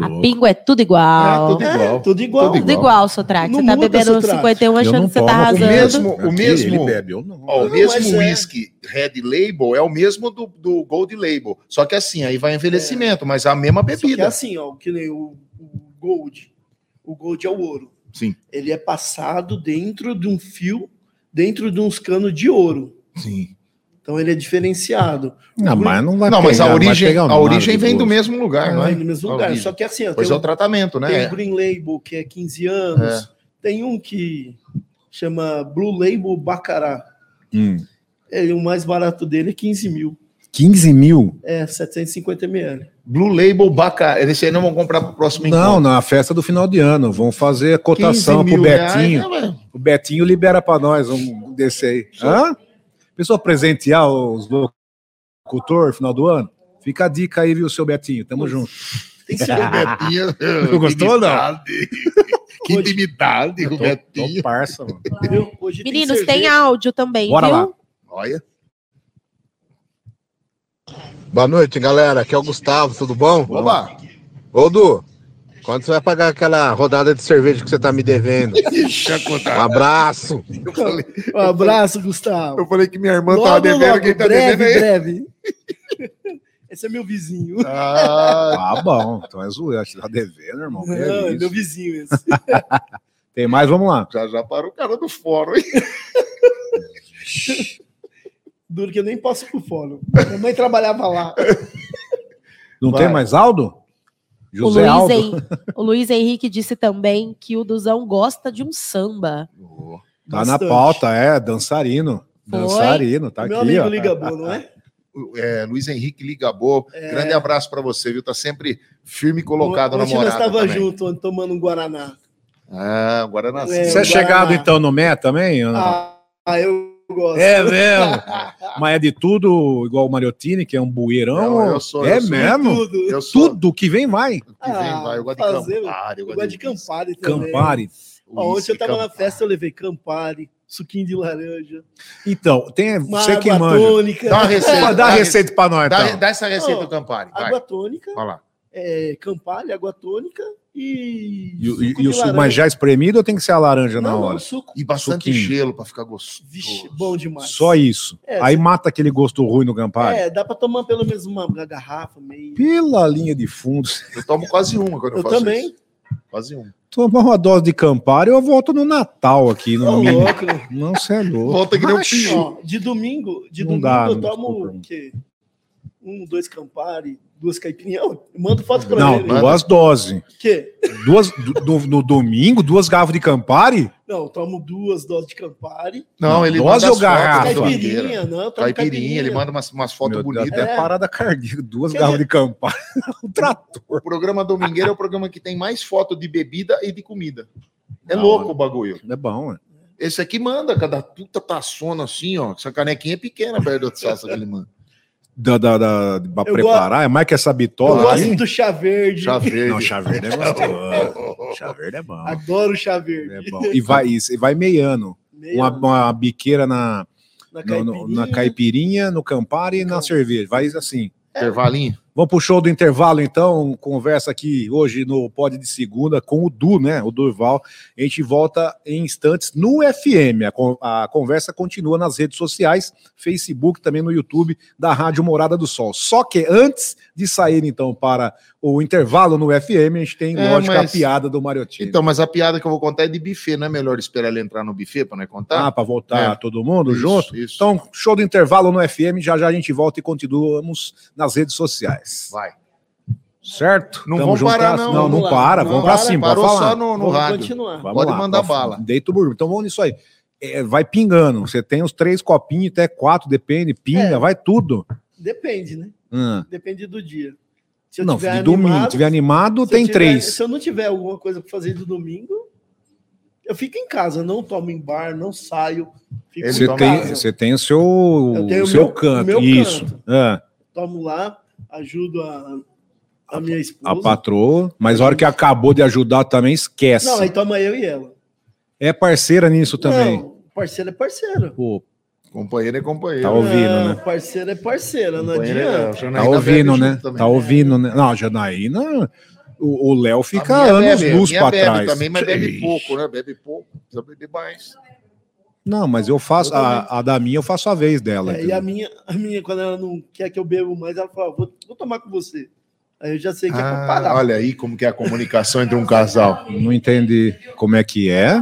A pingo é tudo igual. É, tudo igual. tudo igual. Tudo Tudo igual, Sotraque. Você tá bebendo Sotraque. 51 Eu achando que você tá tomo. O arrasando. mesmo- o mesmo- Ele bebe, eu não. Ó, o Não, mesmo é. whisky Red Label é o mesmo do, do Gold Label. Só que assim, aí vai envelhecimento, mas é a mesma é bebida. assim, ó, que nem o, o Gold. O Gold é o ouro. Sim. Ele é passado dentro de um fio, dentro de uns canos de ouro. Sim. Então ele é diferenciado. Não, mas não vai Não, mas pegar, a não vai origem, o a origem vem do mesmo lugar, Não não é é? no mesmo A lugar. origem. Só que assim, Pois tem, é o tratamento, tem né? o Green Label, que é 15 anos. Tem um que chama Blue Label Bacará. Hum. Ele, o mais barato dele é 15 mil. 15 mil? É 750 ml. Blue Label Baca. Esse aí não vão comprar pro próximo Não, na festa do final de ano. Vão fazer a cotação pro Betinho. Reais, né, O Betinho libera pra nós um desse aí. Hã? Pessoal presentear os locutor no final do ano? Fica a dica aí, viu, seu Betinho? Tamo junto. [laughs] Tem ser Betinho. [laughs] Não gostou ou não? Intimidade. [laughs] Que intimidade Tô, Betinho. tô parça, mano. viu? Hoje Meninos, tem cerveja. áudio também, Bora viu? lá. Olha. Boa noite, galera. Aqui é o Gustavo, tudo bom? Oba. Ô, Du, quando você vai pagar aquela rodada de cerveja que você tá me devendo? [laughs] Um abraço. Eu falei, Um abraço, Gustavo. eu falei que minha irmã tava Logo, devendo, logo, quem tá breve, devendo aí? breve. [laughs] Esse é meu vizinho. Ah, Ah, bom. Então é zoeira. Te tá devendo, irmão. Que Não, é é isso. meu vizinho esse. [laughs] Tem mais? Vamos lá. já já para o cara do fórum, hein? Duro que eu nem posso ir pro fórum. Minha mãe trabalhava lá. Não Vai. tem mais Aldo? O José Luiz, Aldo. Hen- o Luiz Henrique disse também que o Duzão gosta de um samba. Tá na Bastante. pauta, é. Dançarino. Foi? Dançarino, tá Meu aqui, amigo ó. liga boa, não é? [laughs] É, Luiz Henrique Ligabô, É. grande abraço pra você, viu? Tá sempre firme e colocado na Ontem nós morada estava também. junto, tomando um Guaraná. Ah, agora nasceu. É, Você é o chegado Guaraná. então no Mé também? Ah, eu gosto. É mesmo? Mas é de tudo igual o Mariotini, que é um bueirão? Não, eu sou- é eu sou mesmo? Tudo. Eu sou Tudo que vem vai. que vem, vai. Eu gosto de fazer, Campari. Eu gosto de Campari também. Campari. Ó, ontem eu tava na Campari. festa, eu levei Campari, suquinho de laranja, Então, tem uma você que água manja. tônica. Dá uma receita. Dá, receita pra nós, Dá, então. dá essa receita Ó, do Campari. Vai. Água tônica, Vai lá. é, Campari, água tônica e. E, o- suco e, o suco, mas já espremido ou tem que ser a laranja na Não, não, hora? suco. E bastante Suquinho. gelo pra ficar gostoso. Vixe, bom demais. Só isso. É, Aí você- mata aquele gosto ruim no Campari. É, dá pra tomar pelo menos uma garrafa, meio. Pela linha de fundo. Eu tomo quase uma quando eu, Eu faço também. isso. Quase uma. Tomar uma dose de Campari, eu volto no Natal aqui. No Ô, domingo. louco. Não, você é louco. Volta que nem um Macho. pinho. Ó, de domingo, de Não domingo dá, eu não tomo o quê? Um, dois Campari, duas caipirinhas. Eu mando foto pra Não, ele. duas doses. Que? Duas, do- no, domingo, duas garrafas de Campari? Não, eu tomo duas doses de Campari. Não, ele Dose manda ou garrafa? Caipirinha, domingueira. não, tomo Caipirinha, ele manda umas, umas fotos Meu bonitas. até É. parada cardíaca. Duas Quer garrafas dizer- de Campari. [laughs] um trator. O programa Domingueira é o programa que tem mais foto de bebida e de comida. É Da louco hora. o bagulho. É bom, né? Esse aqui manda, cada puta taçona assim, ó. Essa canequinha é pequena perto da salsa que ele manda. Da, da, da, pra Eu preparar. É mais que essa Eu bitola gosto aqui. do chá verde. Chá verde. Não, chá verde é gostoso. chá verde é bom. Adoro chá verde. É bom. E vai, e vai meiando. Meio Uma, uma biqueira na, na no- no- caipirinha. na caipirinha, no Campari e na cerveja. Vai assim. Intervalinho. Vamos pro show do intervalo, então. Conversa aqui hoje no Pod de Segunda com o Du, né? O Durval. A gente volta em instantes no FM. A, con- a conversa continua nas redes sociais, Facebook, também no YouTube da Rádio Morada do Sol. Só que antes de sair, então, para o intervalo no FM, a gente tem, É, lógico, mas- a piada do Mariotinho. Então, mas a piada que eu vou contar é de buffet. Não é melhor esperar ele entrar no buffet pra nós contar? Ah, para voltar É. todo mundo Isso, junto? Isso. Então, show do intervalo no FM. Já já a gente volta e continuamos nas redes sociais. Vai. Certo? Não Tamo vamos parar, não. Não, não para. Vamos pra para, cima. Parou falar. só no, no Vamos rádio. continuar. Vamos Pode lá, mandar pode- bala. Deita o burro. Então vamos nisso aí. É, vai pingando. Você tem os três copinhos, até quatro, depende. Pinga, É. vai tudo. Depende, né? Hum. Depende do dia. Se eu Não, tiver de domingo. animado, Se tiver animado, tem tiver- três. Se eu não tiver alguma coisa para fazer do domingo, eu fico em casa, não tomo em bar, não saio. Você tem, casa. você tem o seu, o seu meu- canto. meu Isso. canto. É, Tomo lá, ajudo a, a minha a esposa. patroa. Mas a hora que acabou de ajudar também, esquece. Não, aí toma eu e ela. É parceira nisso também. Não, parceiro é parceiro. Pô, Companheiro é companheiro. Tá ouvindo, Não, né? Parceira é parceira, não é- adianta. o tá ouvindo, né? também. Tá ouvindo, né? Não, Janaína. O Léo A fica anos bebe, luz bebe trás. também, mas bebe Ixi. pouco, né? Bebe pouco, precisa beber mais. Não, mas eu faço. Eu. A, a da minha eu faço a vez dela. É, e a minha, a minha, quando ela não quer que eu beba mais, ela fala, vou, vou tomar com você. Aí eu já sei que é pra Ah, parar. olha aí como que é a comunicação entre um casal. Não entendi como é que é.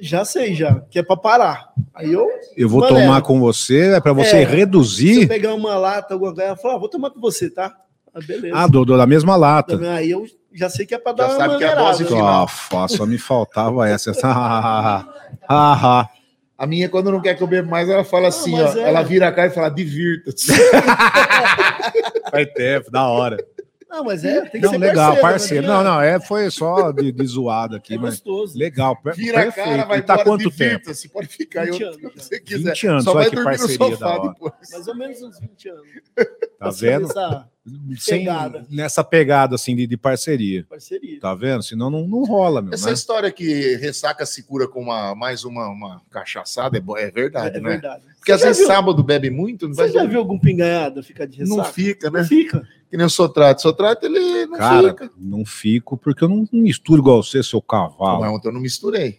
Já sei, já, que é pra parar. Aí eu, Eu vou tomar com você, é pra você É, se eu reduzir. pegar uma lata, alguma coisa, ela fala, ah, vou tomar com você, tá? Ah, beleza. Ah, do, do- da mesma lata. Aí eu já sei que é pra Já dar uma sabe que é a dose final. Ah, só me faltava essa. [laughs] Ah, ah, ah. A minha, quando não quer que eu beba mais, ela fala assim, ó. é. Ela vira a cara e fala, divirta-se. [laughs] Faz tempo, da hora. Não, mas é, tem que Não, ser legal, parceiro. parceiro. Não, não, é, foi só de, de zoada aqui, É mas gostoso. legal. per- Vira a perfeito. cara, vai e tá embora, quanto tempo? divirta-se. Pode ficar aí 20 o anos quiser. 20 anos, Só vai que dormir no parceria sofá da hora. depois. Mais ou menos uns 20 anos. Tá se vendo? Sem, Pegada. nessa pegada assim de, de parceria. Parceria. Tá vendo? Senão não, não rola, meu. Essa Né? história que ressaca se cura com uma, mais uma, uma cachaçada é, é verdade, É né? verdade. Porque às Você já vezes viu- sábado bebe muito, não, Você já viu algum pinganhado ficar de não ressaca? fica, né? Não fica. Que nem o Sotrato. Sotrato, ele não Cara, fica. não fico porque eu não não misturo igual você, seu cavalo. Mas ontem eu não misturei.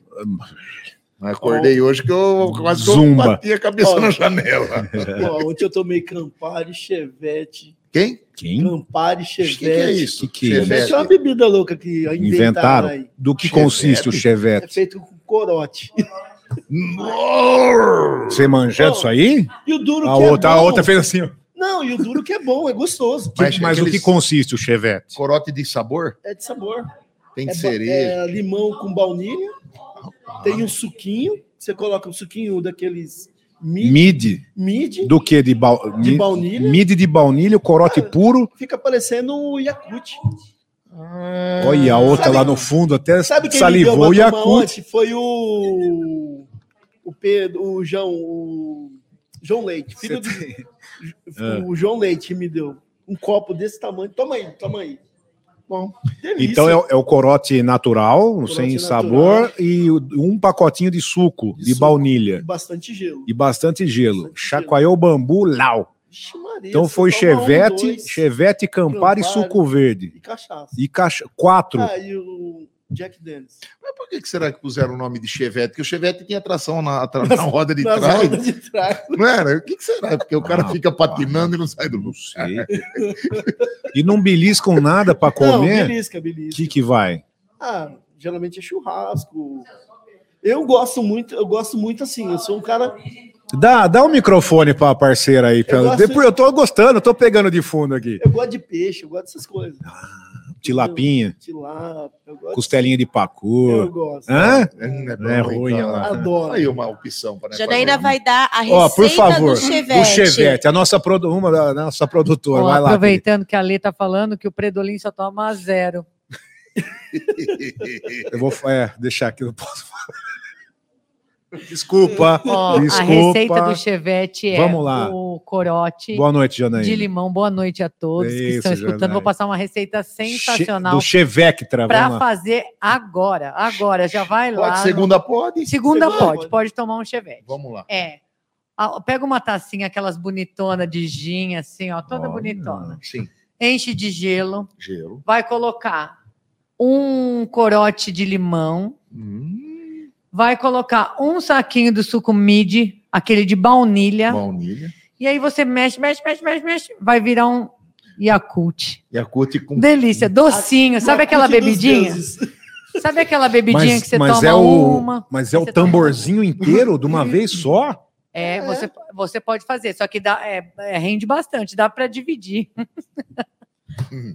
Mas acordei hoje que eu quase eu Zumba. bati a cabeça Ó. na janela. Ó, ontem eu tomei Campari, Chevette. Quem? Quem? Campari, O que, que é Chevette. isso? Que que é Chevette é uma bebida louca que inventaram, Inventaram? aí. Do que Chevette? consiste o É chevette? feito com corote. Você manjando isso aí? E o duro A que outra, é a outra fez assim, ó. Não, e o duro que é bom, é gostoso. Mas Mas, o que consiste o chevette? Corote de sabor? É de sabor. Tem É, ba- cereja. é limão com baunilha. Tem um suquinho. Você coloca um suquinho daqueles mid, Mid do que? De, ba... de baunilha. Mid de baunilha, o corote puro. Fica parecendo um Yakut. Olha, a outra Sabe- lá no fundo até Sabe quem salivou me deu tomar ontem? Foi o o Pedro, o João, o João Leite, filho do, Ah. o João Leite me deu um copo desse tamanho. Toma aí, toma aí. Bom, delícia. Então é, o- é o corote natural, Corote sem natural. sabor, e um pacotinho de suco De de, suco. baunilha. E bastante gelo. E bastante gelo. Bastante Chacoalhou o bambu, lau. Maria, Então foi toma um, chevette, dois chevette, campari e Campari. suco verde. e cachaça. E caixa, quatro. Ah, e o Jack Dennis. Mas por que, que será que puseram o nome de Chevette? Porque o Chevette tinha tração na, atra- na [laughs] roda de trás. rodas de trás. Não era? O que, que será? Porque o cara Ah, fica patinando e não sai do Não lugar. sei. e não beliscam nada para Não, comer? O belisca, belisca. que que vai? Ah, geralmente é churrasco. Eu gosto muito, eu gosto muito assim, eu sou um cara. Dá, dá o microfone para a parceira aí. pra- Eu gosto- Depois eu tô gostando, eu tô pegando de fundo aqui. Eu gosto de peixe, eu gosto dessas coisas. Tilapinha, Tilápia, eu costelinha de Eu pacu. gosto. Hã? Não É ruim, então. lá. Adoro. Aí uma opção para Janaína vai dar a receita Ó, por favor, do chevette. o chevette, a nossa, uma da nossa produtora, Ó, vai lá. aproveitando que a Lê tá falando que o Predolim só toma zero. [laughs] Eu vou é, deixar aqui, não posso falar. Desculpa, [laughs] Ó, desculpa. a receita do Chevette é Vamos lá. o corote Boa noite, Janaína. de limão. Boa noite a todos que Isso, estão escutando. Janaína. Vou passar uma receita sensacional Do Chevectra, para lá. fazer agora. Agora, já vai lá. Pode, no- segunda pode? Segunda Segunda pode, pode. pode tomar um Chevette. Vamos lá. É. Pega uma tacinha, aquelas bonitonas de gin, assim, ó, toda Olha. bonitona. Sim, Enche de gelo. gelo. Vai colocar um corote de limão. Hum, Vai colocar um saquinho do suco mid, aquele de baunilha. baunilha. E aí você mexe, mexe, mexe, mexe, mexe. Vai virar um Yakult. Yakult com Delícia, docinho. Sabe aquela Yakult bebidinha? Sabe aquela bebidinha que você toma é o, uma? mas é o você toma tamborzinho inteiro de uma [laughs] vez só? É, Você, você pode fazer, só que dá, é, é, rende bastante, dá para dividir. [laughs]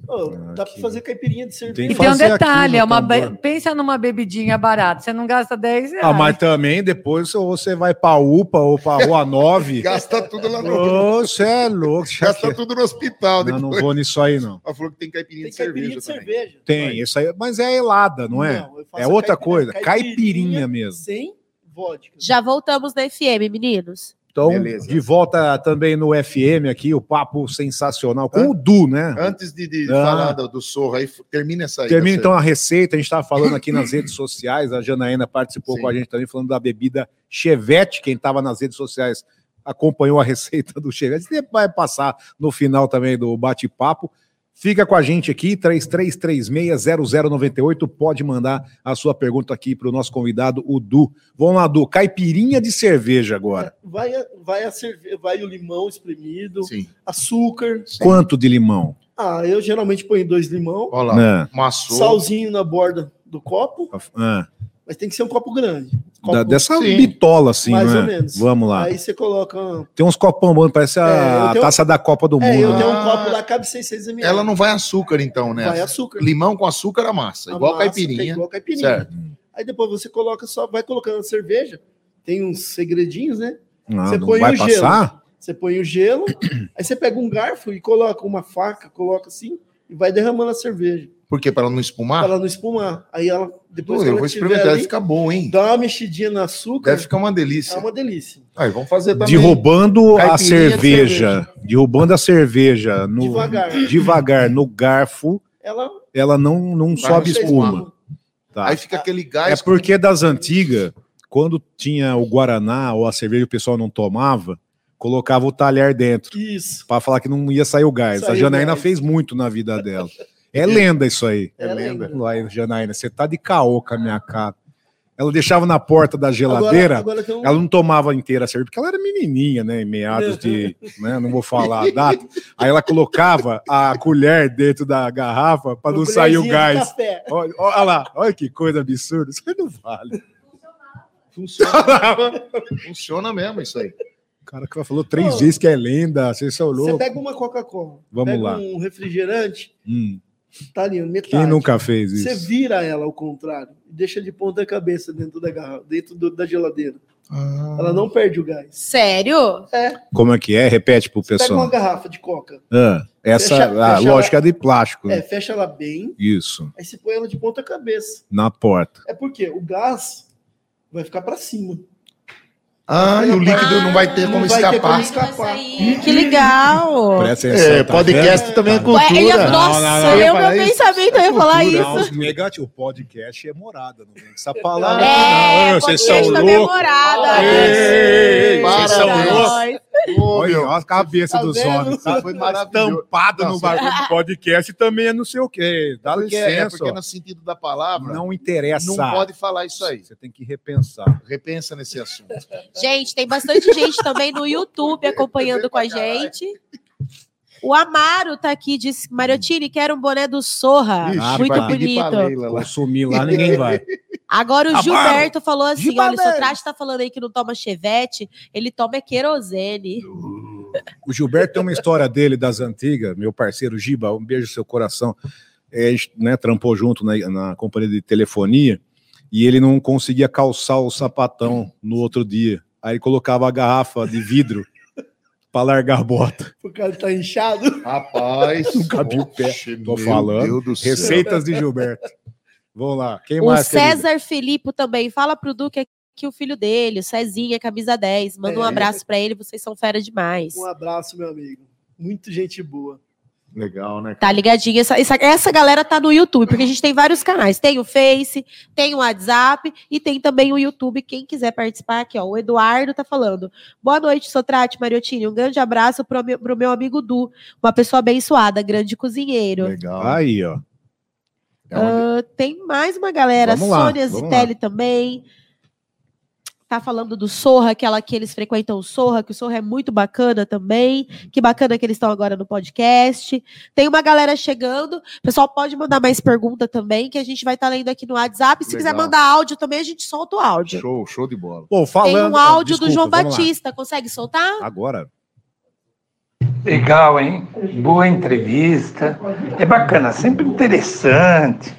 Ô, dá pra fazer caipirinha de cerveja. Tem E tem um detalhe, no é uma pensa numa bebidinha barata, você não gasta 10 reais. Ah, mas também depois ou você vai pra UPA ou pra Rua 9. [laughs] Gasta tudo lá no. Você é louco. Gasta tudo no hospital. Não, não vou nisso aí, não. Ela falou que tem caipirinha Tem de caipirinha cerveja de também. cerveja. Tem, isso aí, mas é helada, não é? faço É outra caipirinha- coisa, caipirinha mesmo. Sem vodka. Já voltamos na FM, meninos. Então, Beleza. de volta também no FM aqui, o papo sensacional com o Du, né? Antes de, de Ah. falar do, do sorro aí, termina essa aí. Termina então a receita, a gente estava falando aqui nas redes sociais, a Janaína participou Sim. com a gente também, falando da bebida Chevette, quem estava nas redes sociais acompanhou a [laughs] receita do Chevette, vai passar no final também do bate-papo. Fica com a gente aqui, 33360098. Pode mandar a sua pergunta aqui para o nosso convidado, o Du. Vamos lá, Du. Caipirinha de cerveja agora. Vai, a- vai, a cerve... vai o limão espremido, Sim. açúcar. Quanto de limão? Ah, eu geralmente ponho dois limão, Olha lá. Maçou. salzinho na borda do copo, Ah, mas tem que ser um copo grande. Copo da- dessa sim. bitola assim, mais né? ou menos. Vamos lá. Aí você coloca. Tem uns copão bons, parece É, a eu tenho- taça da Copa do É, eu Mundo. tenho né? um copo lá, cabe 600 ml. Ela não vai açúcar, então, né? vai açúcar. Limão com açúcar a massa, A igual massa, caipirinha. Igual caipirinha. Certo. Aí depois você coloca só, vai colocando a cerveja. Tem uns segredinhos, né? Não, Você não põe vai o gelo. passar? Você põe o gelo, aí você pega um garfo e coloca uma faca, coloca assim e vai derramando a cerveja. Por quê? Para ela não espumar? Para ela não espumar. Aí ela, depois Pô, que eu vou experimentar, ali, ficar bom, hein? dá uma mexidinha no açúcar. Deve ficar uma delícia. É uma delícia. Aí, vamos fazer também. Derrubando a de cerveja, derrubando a cerveja no, Devagar. devagar no garfo, Ela ela não, não sobe espuma. Tá. Aí fica aquele É gás. porque das antigas, quando tinha o Guaraná ou a cerveja o pessoal não tomava, colocava o talher dentro Isso. para falar que não ia sair o gás. Saiu a Janaína gás. fez muito na vida dela. É lenda isso aí. É lenda. Vai, Janaína, você tá de caô com a minha cara. Ela deixava na porta da geladeira. Agora, agora um... Ela não tomava inteira a cerveja, porque ela era menininha, né? Em meados de. [laughs] Né, não vou falar a data. Aí ela colocava a colher dentro da garrafa para não sair o gás. Olha, olha lá, olha que coisa absurda. Isso aí não vale. Funciona. [laughs] Funciona mesmo isso aí. O cara que falou três Ô. vezes que é lenda, vocês são Você loucos. pega uma Coca-Cola, Vamos pega lá. um refrigerante, Hum, tá ali, metade. quem nunca fez Você isso? vira ela ao contrário e deixa de ponta cabeça dentro da garrafa, dentro do- da geladeira. Ela não perde o gás. Sério? Como é que é? Repete pro Pega uma pessoal. garrafa de coca, Ah, essa, Fecha- ah, fecha lógico, é de plástico. é, né? fecha ela bem, Isso, aí você põe ela de ponta cabeça. na porta. É porque o gás vai ficar para cima. Ah, e o líquido não vai ter Não como vai ter como escapar. escapar. Que legal! Presta atenção, É, tá podcast vendo? também é Tá Ué, cultura. ele- Não, nossa, não, não, eu eu, meu falar isso. pensamento, eu ia falar Cultura, isso. não, negativo. O podcast é morada, não tem essa palavra. É, não, vocês podcast são da loucos. memorada. Ei, para, vocês são para. Loucos. Olha, a cabeça Tá dos vendo? homens. Tá, Foi Não, no bagulho do podcast também é não sei o quê. Dá Porque, é licença. porque ó. no sentido da palavra, não, Não interessa. pode falar isso aí. Você tem que repensar. Repensa nesse assunto. Gente, tem bastante gente também no YouTube acompanhando com a gente. O Amaro tá aqui, disse, Mariotini, quero um boné do Sorra. Ixi, Muito bonito. Consumir lá, ninguém vai. [laughs] Agora o Gilberto falou assim: Gilberto. olha, o Sotrate tá falando aí que não toma chevette, ele toma é querosene. O Gilberto tem uma história dele das antigas, meu parceiro Giba, um beijo no seu coração. É, né, trampou junto na, na companhia de telefonia e ele não conseguia calçar o sapatão no outro dia. Aí ele colocava a garrafa de vidro [laughs] para largar a bota. O cara tá inchado. Rapaz, Nunca vi o pé. Tô falando. Deus do céu. Receitas de Gilberto. Vamos lá. Quem O mais? querida? César Filipe também fala pro Duque que o filho dele, o Cezinha, camisa 10. Manda um É. abraço pra ele, vocês são fera demais. Um abraço, meu amigo. Muito gente boa. Legal, né? Tá ligadinho? Essa, essa, essa galera tá no YouTube, porque a gente tem vários canais. Tem o Face, tem o WhatsApp e tem também o YouTube. Quem quiser participar aqui, ó. O Eduardo tá falando. Boa noite, Sotrate Mariotini. Um grande abraço pro, meu- pro meu amigo Du, uma pessoa abençoada, grande cozinheiro. Legal. Aí, ó. É onde- Ah, tem mais uma galera. Vamos lá, Sônia Zitelli também. Tá falando do Sorra, aquela que eles frequentam o Sorra, que o Sorra é muito bacana também. Que bacana que eles estão agora no podcast. Tem uma galera chegando. O pessoal pode mandar mais pergunta também, que a gente vai estar lendo aqui no WhatsApp. Se quiser Legal. mandar áudio também, a gente solta o áudio. Show, show de bola. Pô, Tem falando, um áudio do desculpa, João vamos lá. Batista. Consegue soltar? Agora. Legal, hein? Boa entrevista. É bacana, sempre interessante,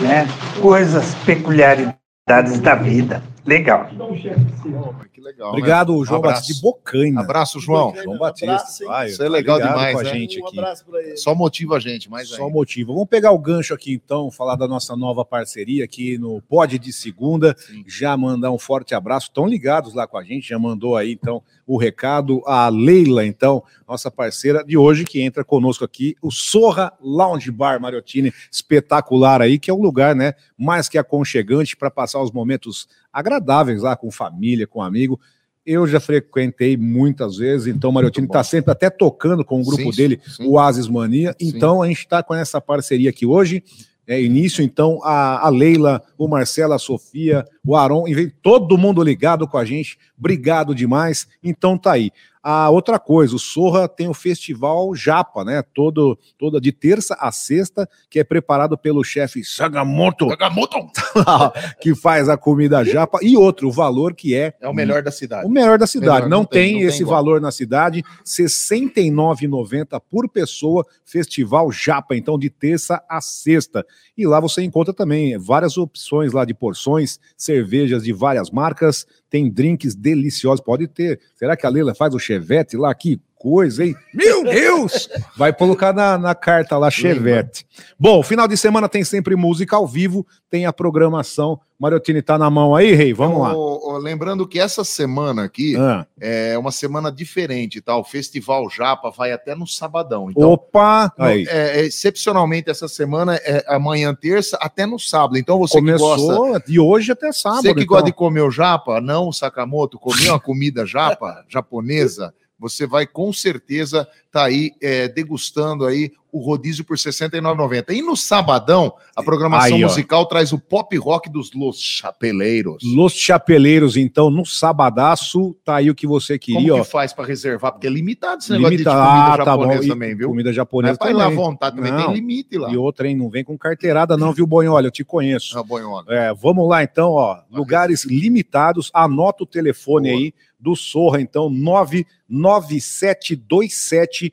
né? Coisas, peculiaridades da vida. Legal. Que legal. Obrigado, né? João Abraço. Batista de Bocaina. Abraço, João. João Um Batista. Vai, Isso é legal ligado demais, com a né? gente um aqui. abraço pra ele. Só motiva a gente, mais Só ainda. motivo. Vamos pegar o gancho aqui, então, falar da nossa nova parceria aqui no Pod de Segunda. Sim. Já mandar um forte abraço. Estão ligados lá com a gente, já mandou aí, então, o recado. A Leila, então, nossa parceira de hoje, que entra conosco aqui, o Sorra Lounge Bar Mariottini, espetacular aí, que é um lugar, né, mais que aconchegante para passar os momentos agradáveis lá com família, com amigo. Eu já frequentei muitas vezes, então o Mariotini está sempre até tocando com o grupo Sim, dele, sim. o Asis Mania. Então a gente está com essa parceria aqui hoje. É início, então, a, a Leila, o Marcelo, a Sofia, o Aron, e todo mundo ligado com a gente. Obrigado demais. Então tá aí. A outra coisa, o Sorra tem o festival Japa, né? Todo, toda de terça a sexta, que é preparado pelo chefe Sagamoto, [laughs] que faz a comida japa, e outro, o valor que é É o melhor da cidade. o melhor da cidade. Melhor, não, não tem, tem- não tem esse igual. valor na cidade. R$ 69,90 por pessoa. Festival Japa, então, de terça a sexta. E lá você encontra também várias opções lá de porções, cervejas de várias marcas. Tem drinks deliciosos. Pode ter. Será que a Leila faz o chevette lá? Que coisa, hein? Meu Deus! Vai colocar na, na carta lá, chevette. Bom, final de semana tem sempre música ao vivo, tem a programação. Mariotini tá na mão aí, Rei? Vamos lá. Ô, ô, lembrando que essa semana aqui Ah. é uma semana diferente, tá? O Festival Japa vai até no sabadão. Então, Opa! no- é, é, excepcionalmente, essa semana é amanhã, terça, até no sábado. Então, você que Começou gosta. de hoje até sábado. Você que então. gosta de comer o japa, não o Sakamoto, comer uma [laughs] comida japa, japonesa, você vai com certeza estar aí é, degustando aí o rodízio por R$ 69,90. E no sabadão, a programação Aí, musical traz o pop rock dos Los Chapeleiros. Los Chapeleiros, então, no sabadaço, tá aí o que você queria, Como ó. que faz para reservar? Porque é limitado esse negócio Limita... de comida Ah, tá japonesa também, viu? Comida é japonesa para ir lá à também. vontade, também Não. tem limite lá. E outra, hein? Não vem com carteirada, não, viu, Bonhola? Eu te conheço. Ah, Bonhola. É, vamos lá, então, ó. Lugares limitados. Anota o telefone Boa. aí do Sorra, então, 99727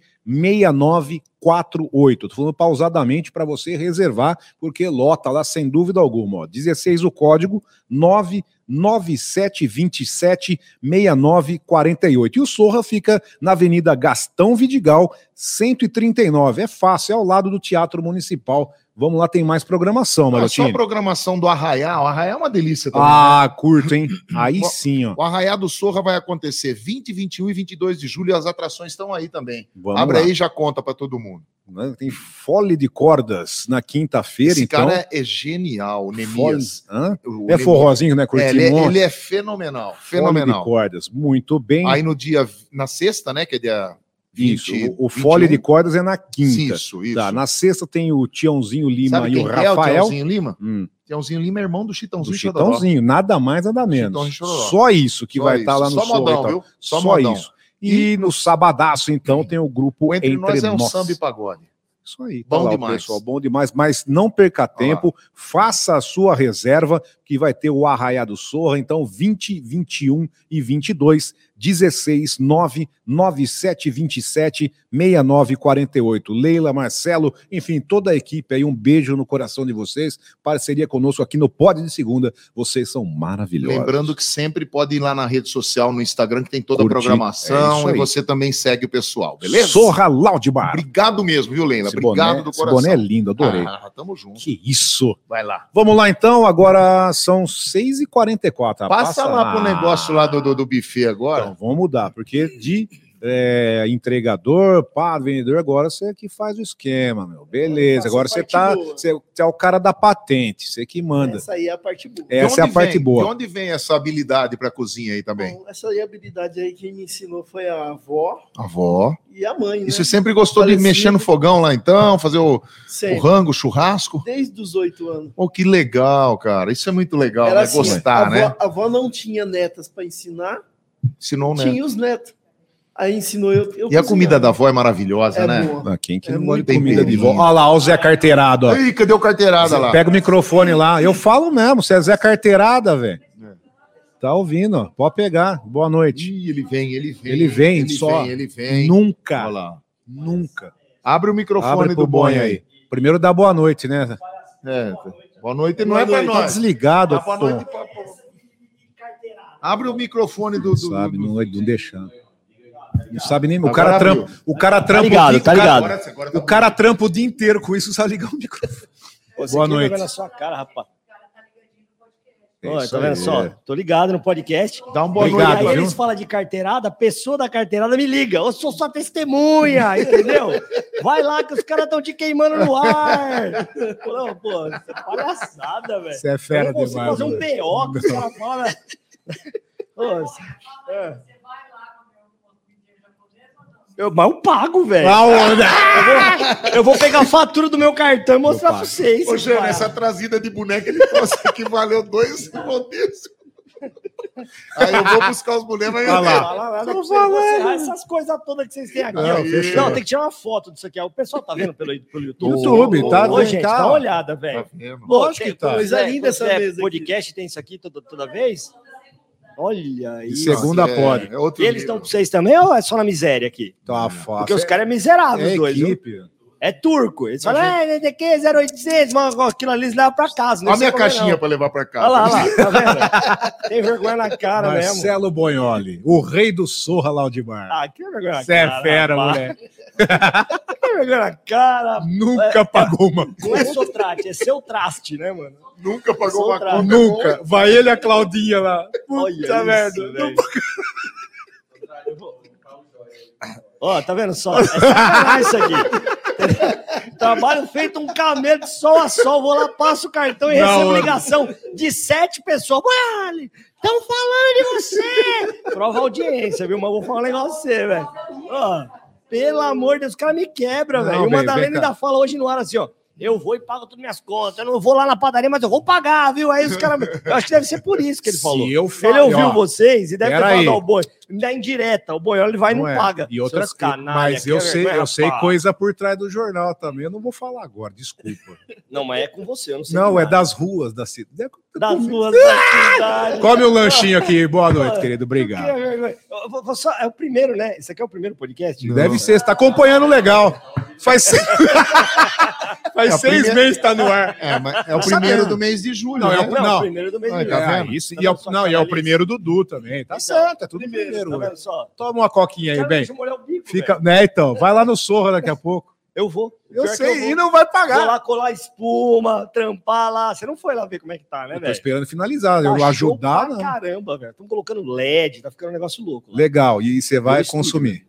6948. Tô falando pausadamente para você reservar, porque lota lá sem dúvida alguma. Ó. 16 o código 99727 6948. E o Sorra fica na Avenida Gastão Vidigal, 139. É fácil, é ao lado do Teatro Municipal. Vamos lá, tem mais programação, Ah, só a programação do Arraial. O Arraial é uma delícia também. né? Ah, curto, hein? [clears throat] Aí sim, ó. O Arraial do Sorra vai acontecer 20, 21 e 22 de julho e as atrações estão aí também. Vamos Abre lá. aí e já conta para todo mundo. Né? Tem fole de cordas na quinta-feira, Esse então. cara é, é genial, o Fole- Nemias. Hã? O É Nemias. forrozinho, né? É, Curtindo ele, é, ele é fenomenal, fole de fenomenal. cordas. Muito bem. Aí no dia, na sexta, né, que é dia 20, isso. O, o fole de 21. cordas é na quinta. Isso, isso. Tá, na sexta tem o Tiãozinho Lima Sabe e o quem é o Rafael. Tiãozinho Lima? Hum, Tiãozinho Lima é irmão do do Chitãozinho Chororó. Chitãozinho, nada mais, nada menos. Só isso que Só vai estar lá no Só Sorra, modão, então. viu? Só, Só, modão. isso. E no sabadaço, então, tem o grupo O Entre, Entre, Nós é um Nós. samba e pagode. Isso aí, Bom tá lá demais. pessoal, bom demais, mas não perca tempo, faça a sua reserva, que vai ter o Arraiá do Sorra, então 20, 21 e 22, 16, 9, 97, 27, 69, 48. Leila, Marcelo, enfim, toda a equipe aí, um beijo no coração de vocês, parceria conosco aqui no Pod de Segunda, vocês são maravilhosos. Lembrando que sempre pode ir lá na rede social, no Instagram, que tem toda Curtir. a É programação aí. e você também segue o pessoal, beleza? Sorra Laudbar. Obrigado mesmo, viu, Leila? Esse Obrigado boné, do esse coração. boné é lindo, adorei. Ah, tamo junto. Que isso. Vai lá. Vamos lá então, agora são 6h44. Ah, Passa, lá pro Ah, negócio lá do, do, do buffet agora. Então, vamos mudar, porque de é, entregador, pá, vendedor, agora você que faz o esquema, meu. Beleza, agora a você tá. Você, você é o cara da patente, você que manda. Essa aí é a parte boa. De Essa é a onde parte vem- boa. De onde vem essa habilidade pra cozinha aí também? Bom, essa aí, habilidade aí, quem me ensinou foi a avó Avó. e a mãe, né? E você sempre gostou de mexer no fogão lá então, fazer o, o rango, o churrasco? Desde os oito anos. Oh, que legal, cara. Isso é muito legal, Era né? assim, Gostar, a avó, né? A avó não tinha netas para ensinar, Ensinou, né? tinha os netos. Aí ensinou eu. eu E a comida da avó é maravilhosa, é né? boa. Ah, quem que É não gosta de comida de vó? Olha lá, o Zé Carteirado, ó. Ih, cadê o carteirada lá? Pega o microfone lá. Eu falo mesmo, você é Zé Carteirada, velho. Tá ouvindo, ó. Pode pegar. Boa noite. Ih, ele vem, ele vem. Ele vem, ele só. Vem, ele vem. Nunca, Olha lá. nunca. Abre o microfone Abre do bonho aí. aí. Primeiro dá boa noite, né? É, boa noite, não Boa é pra noite. Tá nós. desligado, Tá boa pô. noite pra... Abre o microfone do. Não do, sabe, do- não, não deixando. Não sabe nem. O cara abriu. trampa. O cara trampa. ligado, o dia- tá o cara- ligado. Agora, agora tá O cara trampa o dia inteiro com isso, [laughs] só ligar o microfone. Você Boa quer noite. na sua cara, rapaz. É isso tá vendo aí. só? Tô ligado no podcast. Dá um boa Obrigado, aí viu? eles falam de carteirada, a pessoa da carteirada me liga. Eu sou sua testemunha, [laughs] entendeu? Vai lá que os caras estão te queimando no ar. Pô, pô, isso é palhaçada, velho. Você é fera não demais. fazer um. PO que os caras falam. É. Eu, mas eu pago, velho. Eu vou, eu vou pegar a fatura do meu cartão e mostrar pra vocês. Ô, cara. essa trazida de boneca ele trouxe aqui valeu dois rodízios. Aí eu vou buscar os bonecos, mas Olha lá. Fala falando. vocês- essas coisas todas que vocês têm aqui. Não. Não, tem que tirar uma foto disso aqui. O pessoal tá vendo pelo, pelo YouTube? YouTube, tá? Ô, gente, tá. dá uma olhada, velho. Tá Lógico tem- que tá. Coisa é, linda essa é, mesa aqui. Podcast tem isso aqui toda, toda vez? Olha isso. segunda é, pode. É outro E eles nível. estão com vocês também ou é só na miséria aqui? Tá fácil. Porque os caras é miserável, é os dois. viu? equipe. É turco. Eles falam, ah, é que 0800, mas aquilo ali eles levam pra casa. Olha a minha é, caixinha não. pra levar pra Olha casa. lá, olha lá, tá vendo? Tem vergonha na cara mesmo. Marcelo Bonholi, o rei do Sorra Laudimar. Ah, que vergonha na Você é fera, moleque. Que vergonha na cara. Nunca pagou uma Não é sotrate, é seu traste, né, mano? Nunca pagou uma conta. Nunca. Vai ele e a Claudinha lá. Olha Puta merda. Ó, tá vendo só? É sacanagem isso aqui. [laughs] Trabalho feito um camelo de sol a sol. Vou lá, passo o cartão e Da recebo hora. ligação de sete pessoas. Olha, estão falando de você. Prova a audiência, viu? Mas eu vou falar um negócio pra você, velho. Ó, pelo amor de Deus, os caras me quebram, Não, velho. E o Madalena ainda fala hoje no ar assim, ó. Eu vou e pago todas minhas contas. Eu não vou lá na padaria, mas eu vou pagar, viu? Aí os caras. Eu acho que deve ser por isso que ele [laughs] falou. Se eu Ele falei, ouviu ó, vocês e deve ter falado aí. ao boi. Me dá indireta. O boi ele vai e não, é. paga. E outra coisa, canalha, mas que eu é sei, vergonha, eu sei coisa por trás do jornal também. Eu não vou falar agora, desculpa. [laughs] Não, mas é com você, eu não sei. Não, é das ruas da cidade. das ruas da cidade. Come o lanchinho aqui. Boa noite, querido. Que Obrigado. só- é o primeiro, né? Esse aqui é o primeiro podcast? Deve ser, você tá acompanhando legal. Faz seis, [laughs] Faz É seis primeiro- meses que tá no ar. É, mas é o Tá primeiro do mês de julho. Não, é né? o- Não, não. o primeiro do mês de tá julho. É, vendo? isso, Tá e é, não, e é o primeiro Dudu também. Tá certo, é tudo Primeiro, tá só? Toma uma coquinha aí, Cara, bem. deixa eu molhar o bico, Fica, velho. né, então? Vai lá no Sorra daqui a [laughs] pouco. Eu vou. Eu sei, vou. e não vai Vou pagar. lá colar espuma, trampar lá. Você não foi lá ver como é que tá, né, Eu tô velho? esperando finalizar. Tá eu ajudar, pra não. Caramba, velho. Estamos colocando LED, tá ficando um negócio louco. lá. Legal. E você vai consumir.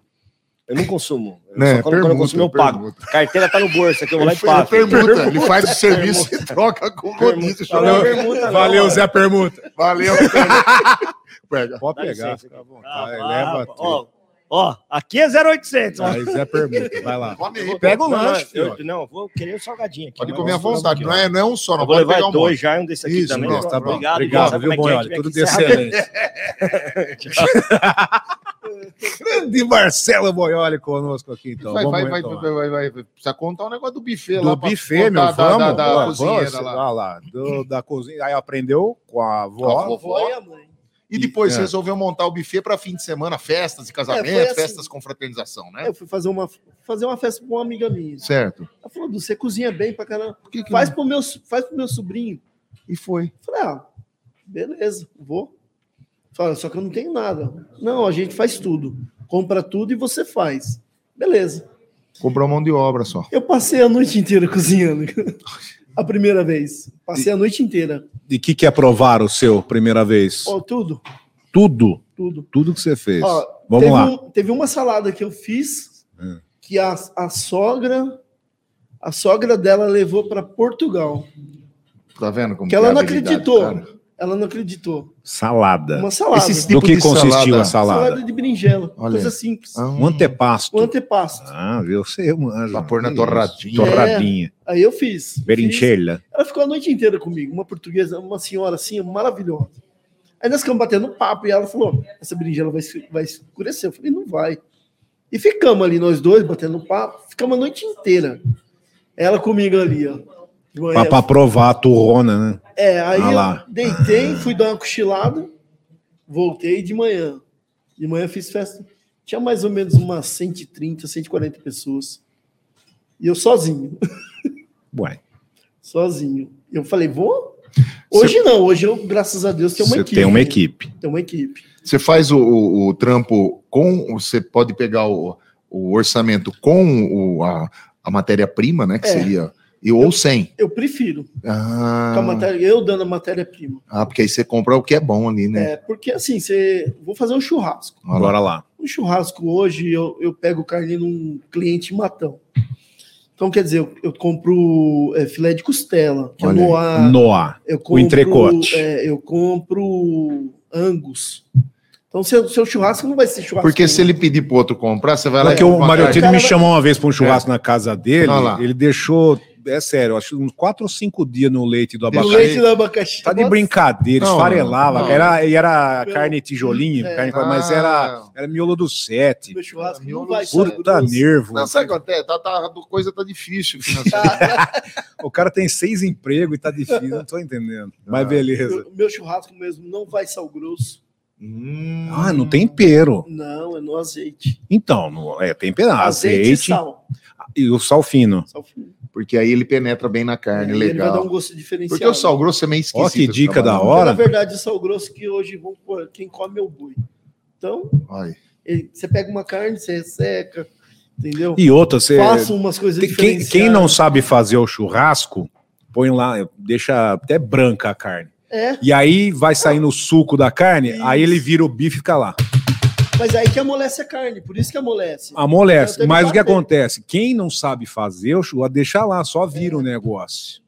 Eu não consumo. Eu Né, só quando, quando eu permuta, consumo, eu pago. permuta. Carteira tá no bolso aqui, eu vou lá e pago. permuta, ele faz o serviço e troca com o rodízio. Valeu, Valeu, permuta, não, Valeu. Zé Permuta. [laughs] Pega. Pode pegar, licença, fica à aqui. vontade. Ah, leva ah, tudo. ó, ó, aqui é 0800. ó. Aí, Zé Permuta, vai lá. Come. Pega o Não, lanche, eu, filho. não, eu vou querer um salgadinho aqui. Pode comer à vontade. Não é, não é um só, não vou pode levar pegar um dois já, um desse aqui Isso, também. não, tá bom. Obrigado, Obrigado, viu, é que é? Vem Tudo de excelência. Grande Marcelo Boioli conosco aqui, então. Vai, Vamos vai, vai, então vai, vai, vai, vai. Precisa contar um negócio do buffet Do lá. pra buffet, meu, vamos. Da, da, Ó, cozinheira vamos, lá. lá, do- da cozinha. Aí aprendeu com a Com a avó. vovó. e a mãe. E depois É. resolveu montar o buffet para fim de semana, festas e casamentos, É, assim. festas com fraternização, né? Eu fui fazer uma, fazer uma festa com uma amiga minha. Certo. Ela falou, "Du, você cozinha bem pra caramba. Que que Faz não? pro, meu, faz pro meu sobrinho. E foi. Falei, ah, beleza, vou. Fala, só que eu não tenho nada. Não, a gente faz tudo. Compra tudo e você faz. Beleza. Comprou mão de obra só. Eu passei a noite inteira [laughs] cozinhando. [laughs] a primeira vez. Passei a noite inteira. E o que, que é provar o seu primeira vez? Ó, tudo, Tudo. tudo. Tudo que você fez. Ó, Vamos teve lá. um- teve uma salada que eu fiz Hum. que a, a sogra a sogra dela levou para Portugal. Tá vendo como Que ela é não acreditou. cara? Ela não acreditou. Salada. Uma salada. Esses Do tipo que de consistiu salada? a salada? Salada de berinjela. Olha. Coisa simples. Ah, Um antepasto. O antepasto. Ah, viu? Você, mano. Pra pôr na torradinha. Torradinha. Aí eu fiz. Berinchela. Ela ficou a noite inteira comigo. Uma portuguesa, uma senhora assim, maravilhosa. Aí nós ficamos batendo papo e ela falou: essa berinjela vai, vai escurecer. Eu falei: não vai. E ficamos ali, nós dois, batendo papo. Ficamos a noite inteira. Ela comigo ali, ó. Pra, pra provar a turrona, né? É, aí Ah lá. eu deitei, fui dar uma cochilada, voltei de manhã. De manhã fiz festa. Tinha mais ou menos umas 130, 140 pessoas. E eu sozinho, [laughs] Ué, sozinho. Eu falei, vou? [laughs] Hoje não, hoje eu, graças a Deus, tenho uma você equipe. tem uma equipe. Tem uma equipe. Você faz o, o- o trampo com. Você pode pegar o, o orçamento com o- a, a matéria-prima, né? Que É. seria. E, ou sem. Eu prefiro. Ah, com a matéria, eu dando a matéria-prima. ah, porque aí você compra o que é bom ali, né? É, porque assim, você. Vou fazer um churrasco. Olha lá. Um churrasco hoje, eu, eu pego carne num cliente matão. Então, quer dizer, eu, eu compro é, filé de costela, que Olha é aí. no ar. Noah. Eu compro, entrecote. é, eu compro angus. Então, seu, seu churrasco não vai ser churrasco. Porque se ele pedir pro outro comprar, você vai lá Porque e o Mariotini me chamou uma vez para um churrasco na casa dele, Olha lá. ele deixou, é sério, acho que uns 4 ou 5 dias no leite do O abacaxi. leite do abacaxi. Tá de brincadeira, Não, esfarelava. não. Era, e era Meu- carne tijolinho, É. carne, mas era, era miolo do sete. Meu churrasco não Miolo vai ser Puta nervo. Não, sabe o que acontece? Tá, tá, a coisa tá difícil. [laughs] O cara tem seis empregos e tá difícil, não tô entendendo. Mas beleza. Meu, meu churrasco mesmo não vai sal grosso. Hum. Ah, no tempero. Não, é no azeite. Então, no- é temperar. azeite, Azeite, e sal. e o sal fino. Sal fino. Porque aí ele penetra bem na carne, Ele vai dar legal. um gosto diferenciado. Porque o sal grosso é meio esquisito. Ó, que dica da hora. Na verdade, o sal grosso que hoje vão pôr, quem come é o boi. Então, Olha. ele- você pega uma carne, você resseca, entendeu? E outra, você. Faça umas coisas Quem, quem não sabe fazer o churrasco, põe lá, deixa até branca a carne. É, E aí vai sair no suco da carne, Isso. aí ele vira o bife e fica lá. Mas aí que amolece a carne, por isso que amolece. Amolece. Então, Mas o que acontece? Quem não sabe fazer o churrasco, deixa lá, só vira o negócio.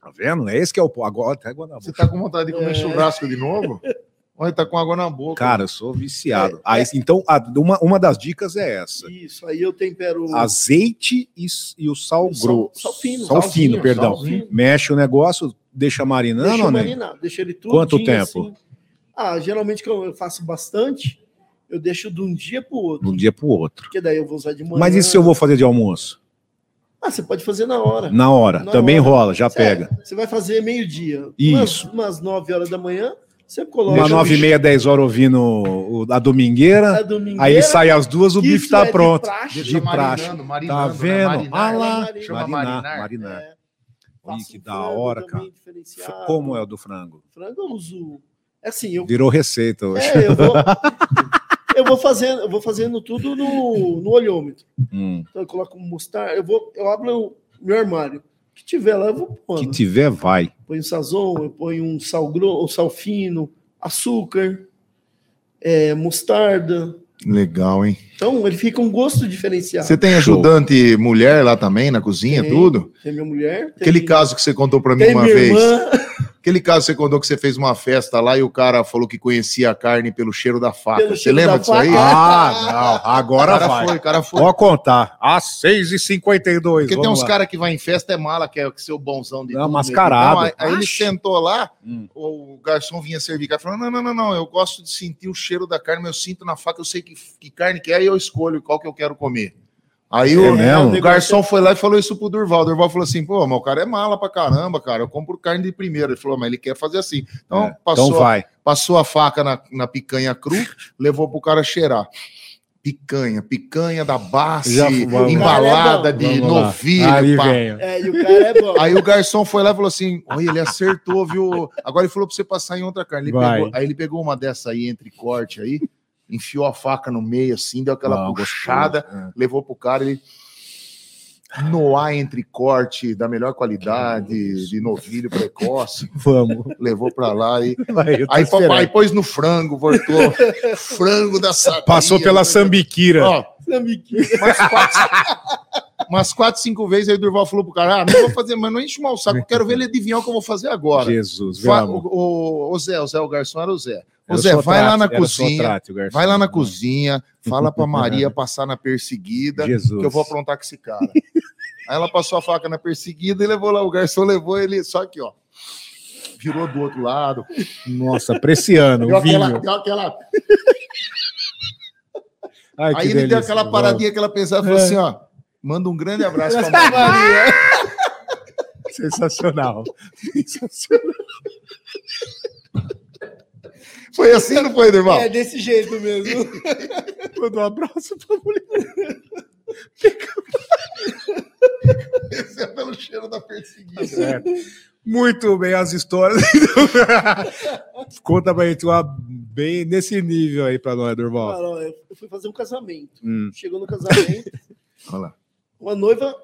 Tá vendo? É esse que é o. Agora até água na Você boca. tá com vontade de comer É. churrasco de novo? [laughs] Olha, tá com água na boca. Cara, eu sou viciado. É, Aí, Então, a- uma, uma das dicas é essa. Isso, aí eu tempero. Azeite e, e o sal O sal- grosso. sal fino, Sal salzinho, fino, perdão. salzinho. Mexe o negócio, deixa marinando deixa não? marinar, deixa ele tudo. Quanto tempo? Ah, geralmente que eu eu faço bastante, eu deixo de um dia pro outro. De um dia pro outro. Porque daí eu vou usar de manhã. Mas e se eu vou fazer de almoço? Ah, você pode fazer na hora. Na hora. Na Também hora. rola, já Você- pega. Você vai fazer meio-dia. Isso. Umas, umas 9 horas da manhã, você coloca. Uma nove e meia, dez horas ouvindo o- a domingueira. a domingueira, Aí sai as duas, o que bife tá é de pronto. praxe. Deixa de praxe. marinando, marinando. Tá né? vendo? Marinar. Ah lá. Chama Marinar, marinar. marinar. É. Ih, Faço que da hora, cara. Como é o do frango? Frango eu uso. É assim, eu, Virou receita hoje. é, eu vou. [laughs] eu vou fazendo, eu vou fazendo tudo no, no olhômetro. Hum. Então eu coloco mostarda, eu vou, eu abro o meu armário. O que tiver lá, eu vou Que pondo. tiver, vai. Ponho sazon, eu ponho um sal grosso, um sal fino, açúcar, é, mostarda. Legal, hein? Então ele fica um gosto diferenciado. Você tem Show. ajudante mulher lá também na cozinha, Tem. tudo? Tem minha mulher. Tem, Aquele caso que você contou pra mim uma vez. irmã. Aquele caso que você contou que você fez uma festa lá e o cara falou que conhecia a carne pelo cheiro da faca. Pelo Você lembra disso aí? faca. Ah, não. o Agora cara vai. foi, o cara foi. Pode contar. Às 6h52. Porque tem uns caras que vai em festa é mala, que é o seu bonzão de É tudo, mascarado. Então, aí, aí ele sentou lá, Hum. o garçom vinha servir carne, falou, não, não, não, não, eu gosto de sentir o cheiro da carne, mas eu sinto na faca, eu sei que, que carne que é e eu escolho qual que eu quero comer. Aí o, mesmo? o garçom foi lá e falou isso pro Durval. O Durval falou assim: pô, mas o cara é mala pra caramba, cara. Eu compro carne de primeira. Ele falou, mas ele quer fazer assim. Então, É, passou, Então vai. passou a faca na, na picanha cru, levou pro cara cheirar. Picanha, picanha da base, embalada de Vamos lá. novilho. Aí. É, e o cara é bom. Aí o garçom foi lá e falou assim: Olha, ele acertou, viu? Agora ele falou pra você passar em outra carne. Ele pegou- aí ele pegou uma dessa aí entre corte aí, enfiou a faca no meio, assim, deu aquela Ah, puxada, gostoso. levou pro cara, ele. Noar entre corte da melhor qualidade, de novilho precoce, [laughs] Vamos. levou pra lá e. [laughs] Vai, Aí esperando. papai pôs no frango, voltou. [laughs] frango da sabia. Passou pela sambiquira. Ó, umas quatro, umas quatro, cinco vezes aí o Durval falou pro cara: ah, não vou fazer, mas não enche mal o saco, eu quero ver ele adivinhar o que eu vou fazer agora. Jesus, Fa- o, o- o Zé, o Zé, o garçom era o Zé. O Zé, vai lá na cozinha, vai lá na cozinha, fala pra Maria [laughs] passar na perseguida, Jesus. que eu vou aprontar com esse cara. Aí ela passou a faca na perseguida e levou lá, o garçom levou ele, só que, ó, virou do outro lado, Nossa, apreciando deu vinho. aquela, deu aquela Ai, Aí ele deu delícia. aquela Vamos. paradinha que ela pensava e falou É. assim, ó, manda um grande abraço pra Maria. [laughs] Sensacional. Sensacional. Foi assim, não foi, Derval? É desse jeito mesmo. Manda um abraço pra mulher. Esse é pelo cheiro da perseguida. Certo. Muito bem as histórias. [laughs] Conta pra gente uma bem nesse nível aí pra nós, Durval. Cara, eu fui fazer um casamento. Hum. Chegou no casamento, Olha lá. Uma noiva.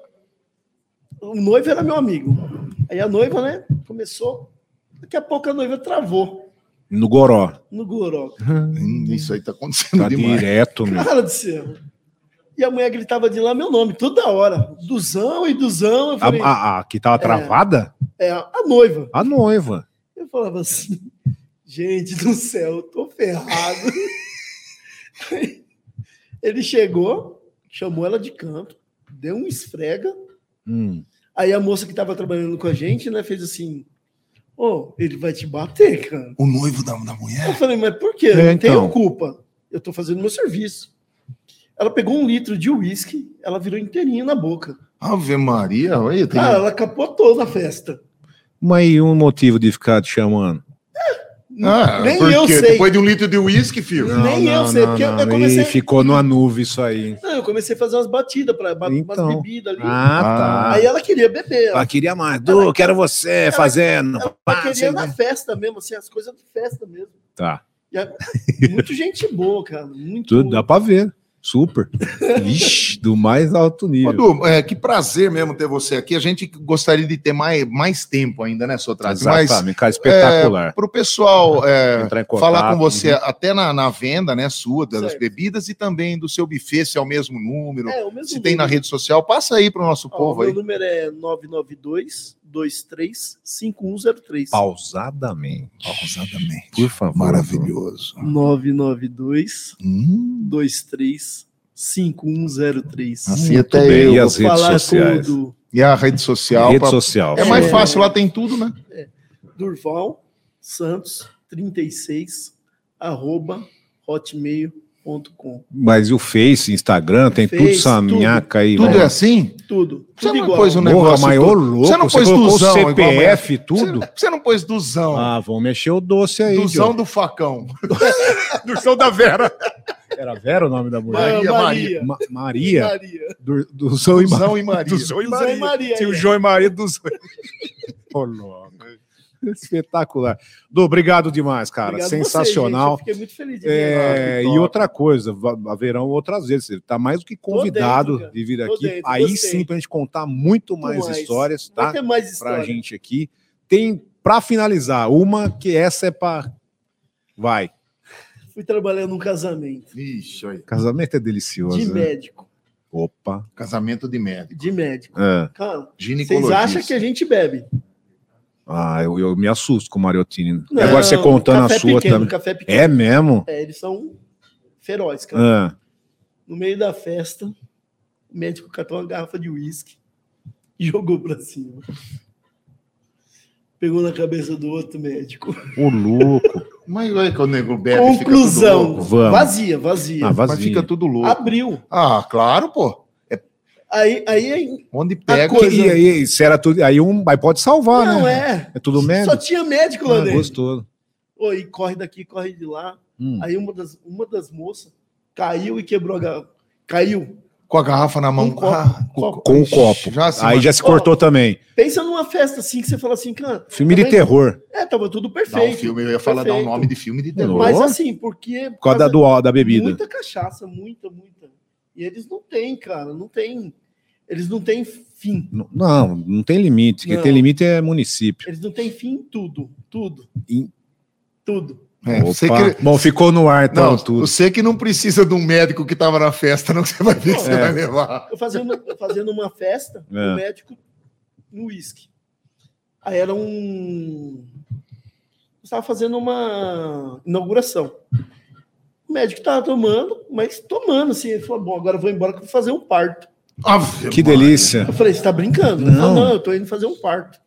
O noivo era meu amigo. Aí a noiva, né? Começou. Daqui a pouco a noiva travou No Goró. no goró. Hum, Isso aí tá acontecendo Tá demais. direto, meu. Cara do céu. E a mulher gritava de lá meu nome, toda hora. Duzão e Duzão. Eu A, falei, a- a que tava travada? é, a noiva. A noiva. Eu falava assim, gente do céu, eu tô ferrado. [laughs] Ele chegou, chamou ela de canto, deu um esfrega. Hum. Aí a moça que tava trabalhando com a gente, né, fez assim: Ô, ele vai te bater, cara. O noivo da, da mulher? Eu falei, mas por quê? É, não então. tenho culpa. Eu tô fazendo meu serviço. Ela pegou um litro de uísque, ela virou inteirinha na boca. Ave Maria, olha, tem... Cara, ela capotou na festa. Mas e um motivo de ficar te chamando? Ah, Nem eu sei. Depois de um litro de uísque, filho. Nem eu sei, porque eu comecei- Ih, ficou numa nuvem isso aí. Não, eu comecei a fazer umas batidas, pra, ba- Então. umas bebidas ali. Ah, tá. Aí ela queria beber. Ela, Ela queria mais. Du, quero você fazendo. ela Pá, queria na festa mesmo, assim, as coisas de festa mesmo. Tá. E é- muito gente boa, cara. Muito. Tudo dá pra ver. Super. Vixe, do mais alto nível. Du, é, que prazer mesmo ter você aqui. A gente gostaria de ter mais, mais tempo ainda, né, Sotrate? Mas Exatamente, cara, espetacular. para o pessoal é, contato, falar com você uhum. até na, na venda, né, sua, das Certo. bebidas e também do seu buffet, se é o mesmo número. É, o mesmo se tem na número. rede social, passa aí para o nosso Ó, povo o meu aí. número é 992 23 5103. Pausadamente. Pausadamente. Por favor. Maravilhoso. 992 Hum, 23 5103. assim Muito até bem. eu. E vou as redes Falar sociais? com o Du- E a rede social. Rede pra- social. É mais É. fácil, lá tem tudo, né? Durval Santos 36 arroba hotmail.com. Mas e o Face, Instagram, tem tudo Face, essa tudo. minhaca aí. Tudo é assim? Tudo. Você Tudo não igual. pôs um Porra, negócio mas ô todo- louco, Você não você pôs o duzão igual? CPF, tudo? Você, você não pôs duzão. Ah, vão mexer o doce aí. duzão do facão. [laughs] Duzão da Vera. Era Vera o nome da mulher? Maria, Maria. Ma- Maria. Maria. Du- Duzão e Maria. Duzão e Maria. Duzão e Maria. e Maria, Tinha o ó. João e Maria Duzão. [laughs] Ô, louco. [laughs] Espetacular. Du, obrigado demais, cara. Obrigado você, Sensacional. gente. Eu fiquei muito feliz de É, que e outra coisa, haverão outras vezes. Você está mais do que convidado dentro, de vir aqui. dentro, Aí gostei. sim, para a gente contar muito mais, mais. histórias, tá? mais Pra história. gente aqui. Tem, para finalizar, uma que essa é para. Vai. Fui trabalhar num casamento Vixe, olha. Casamento é delicioso. de né? médico. Opa. Casamento de médico. De médico. É. Cara, vocês Ginecologista. acham que a gente bebe? Ah, eu, eu me assusto com o Mariotini. Não, Agora você contando a café sua pequeno, também. Café pequeno. É mesmo? É, eles são ferozes, cara. Ah, No meio da festa, o médico catou uma garrafa de uísque e [laughs] jogou pra cima. Pegou na cabeça do outro médico. o louco. Mas olha que o nego bebe, fica tudo Conclusão. Vazia, vazia. Ah, Mas vazio. fica tudo louco. Abriu. Ah, claro, pô. Aí, aí, aí Onde pega. coisa- E aí, se era tudo. Aí um. Aí pode salvar, não né? é. É tudo Só médico. tinha médico lá Ah, dentro. gostoso. Oi, corre daqui, corre de lá. Hum. Aí uma das, uma das moças caiu e quebrou a garrafa. Caiu. Com a garrafa na mão. Um copo. Ah, copo. Com o copo. Já se aí já se cortou também. Pensa numa festa assim que você fala assim, cara. Filme de terror. É, tava tudo um perfeito. filme, eu ia falar dar um nome de filme de terror. Mas Oh. assim, porque. Por causa da, do, da bebida. Muita cachaça, muita, muita. E eles não têm, cara, não tem. Eles não têm fim. Não, Não, não tem limite. Quem Não. tem limite é município. Eles não têm fim em tudo. Tudo. Em- Tudo. É, você que... Bom, ficou no ar então Não, tudo. você que não precisa de um médico que tava na festa, não, que você vai ver que você É. vai levar. Eu fazendo, eu fazendo uma festa, o É. médico no uísque. Aí era um. Eu estava fazendo uma inauguração. O médico estava tomando, mas tomando assim. Ele falou: bom, agora eu vou embora que eu vou fazer um parto. Ave Que Maria. delícia. Eu falei: você está brincando? Não. falou: não, eu tô indo fazer um parto.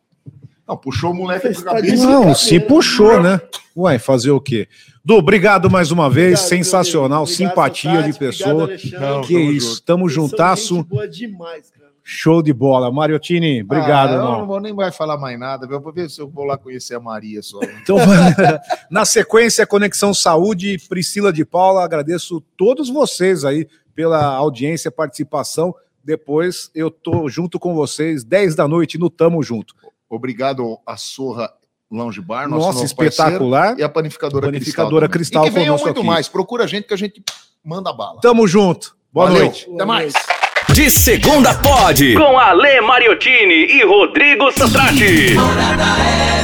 Não, puxou o moleque a tá cabeça. de Não, se puxou, né? Ué, fazer o quê? Du, obrigado mais uma vez. Obrigado, Sensacional. Obrigado, Simpatia de Socrates. pessoa. Obrigado. Não, que tamo isso. junto. Tamo juntasso. boa demais, cara. Show de bola. Mariotini, obrigado, Ah, eu não vou nem vai falar mais nada. Eu vou ver se eu vou lá conhecer a Maria só. [laughs] Então, [laughs] na sequência, Conexão Saúde, Priscila de Paula, agradeço todos vocês aí pela audiência, participação. Depois eu tô junto com vocês, 10 da noite, no Tamo Junto. Obrigado a Sorra Lounge Bar, nosso Nossa, espetacular. e a panificadora, Panificadora Cristal. Cristal. E que venham muito aqui. mais. Procura a gente que a gente manda bala. Tamo junto. Boa Valeu. noite. Até mais. De segunda pode, com Ale Mariottini e Rodrigo Santrati. Morada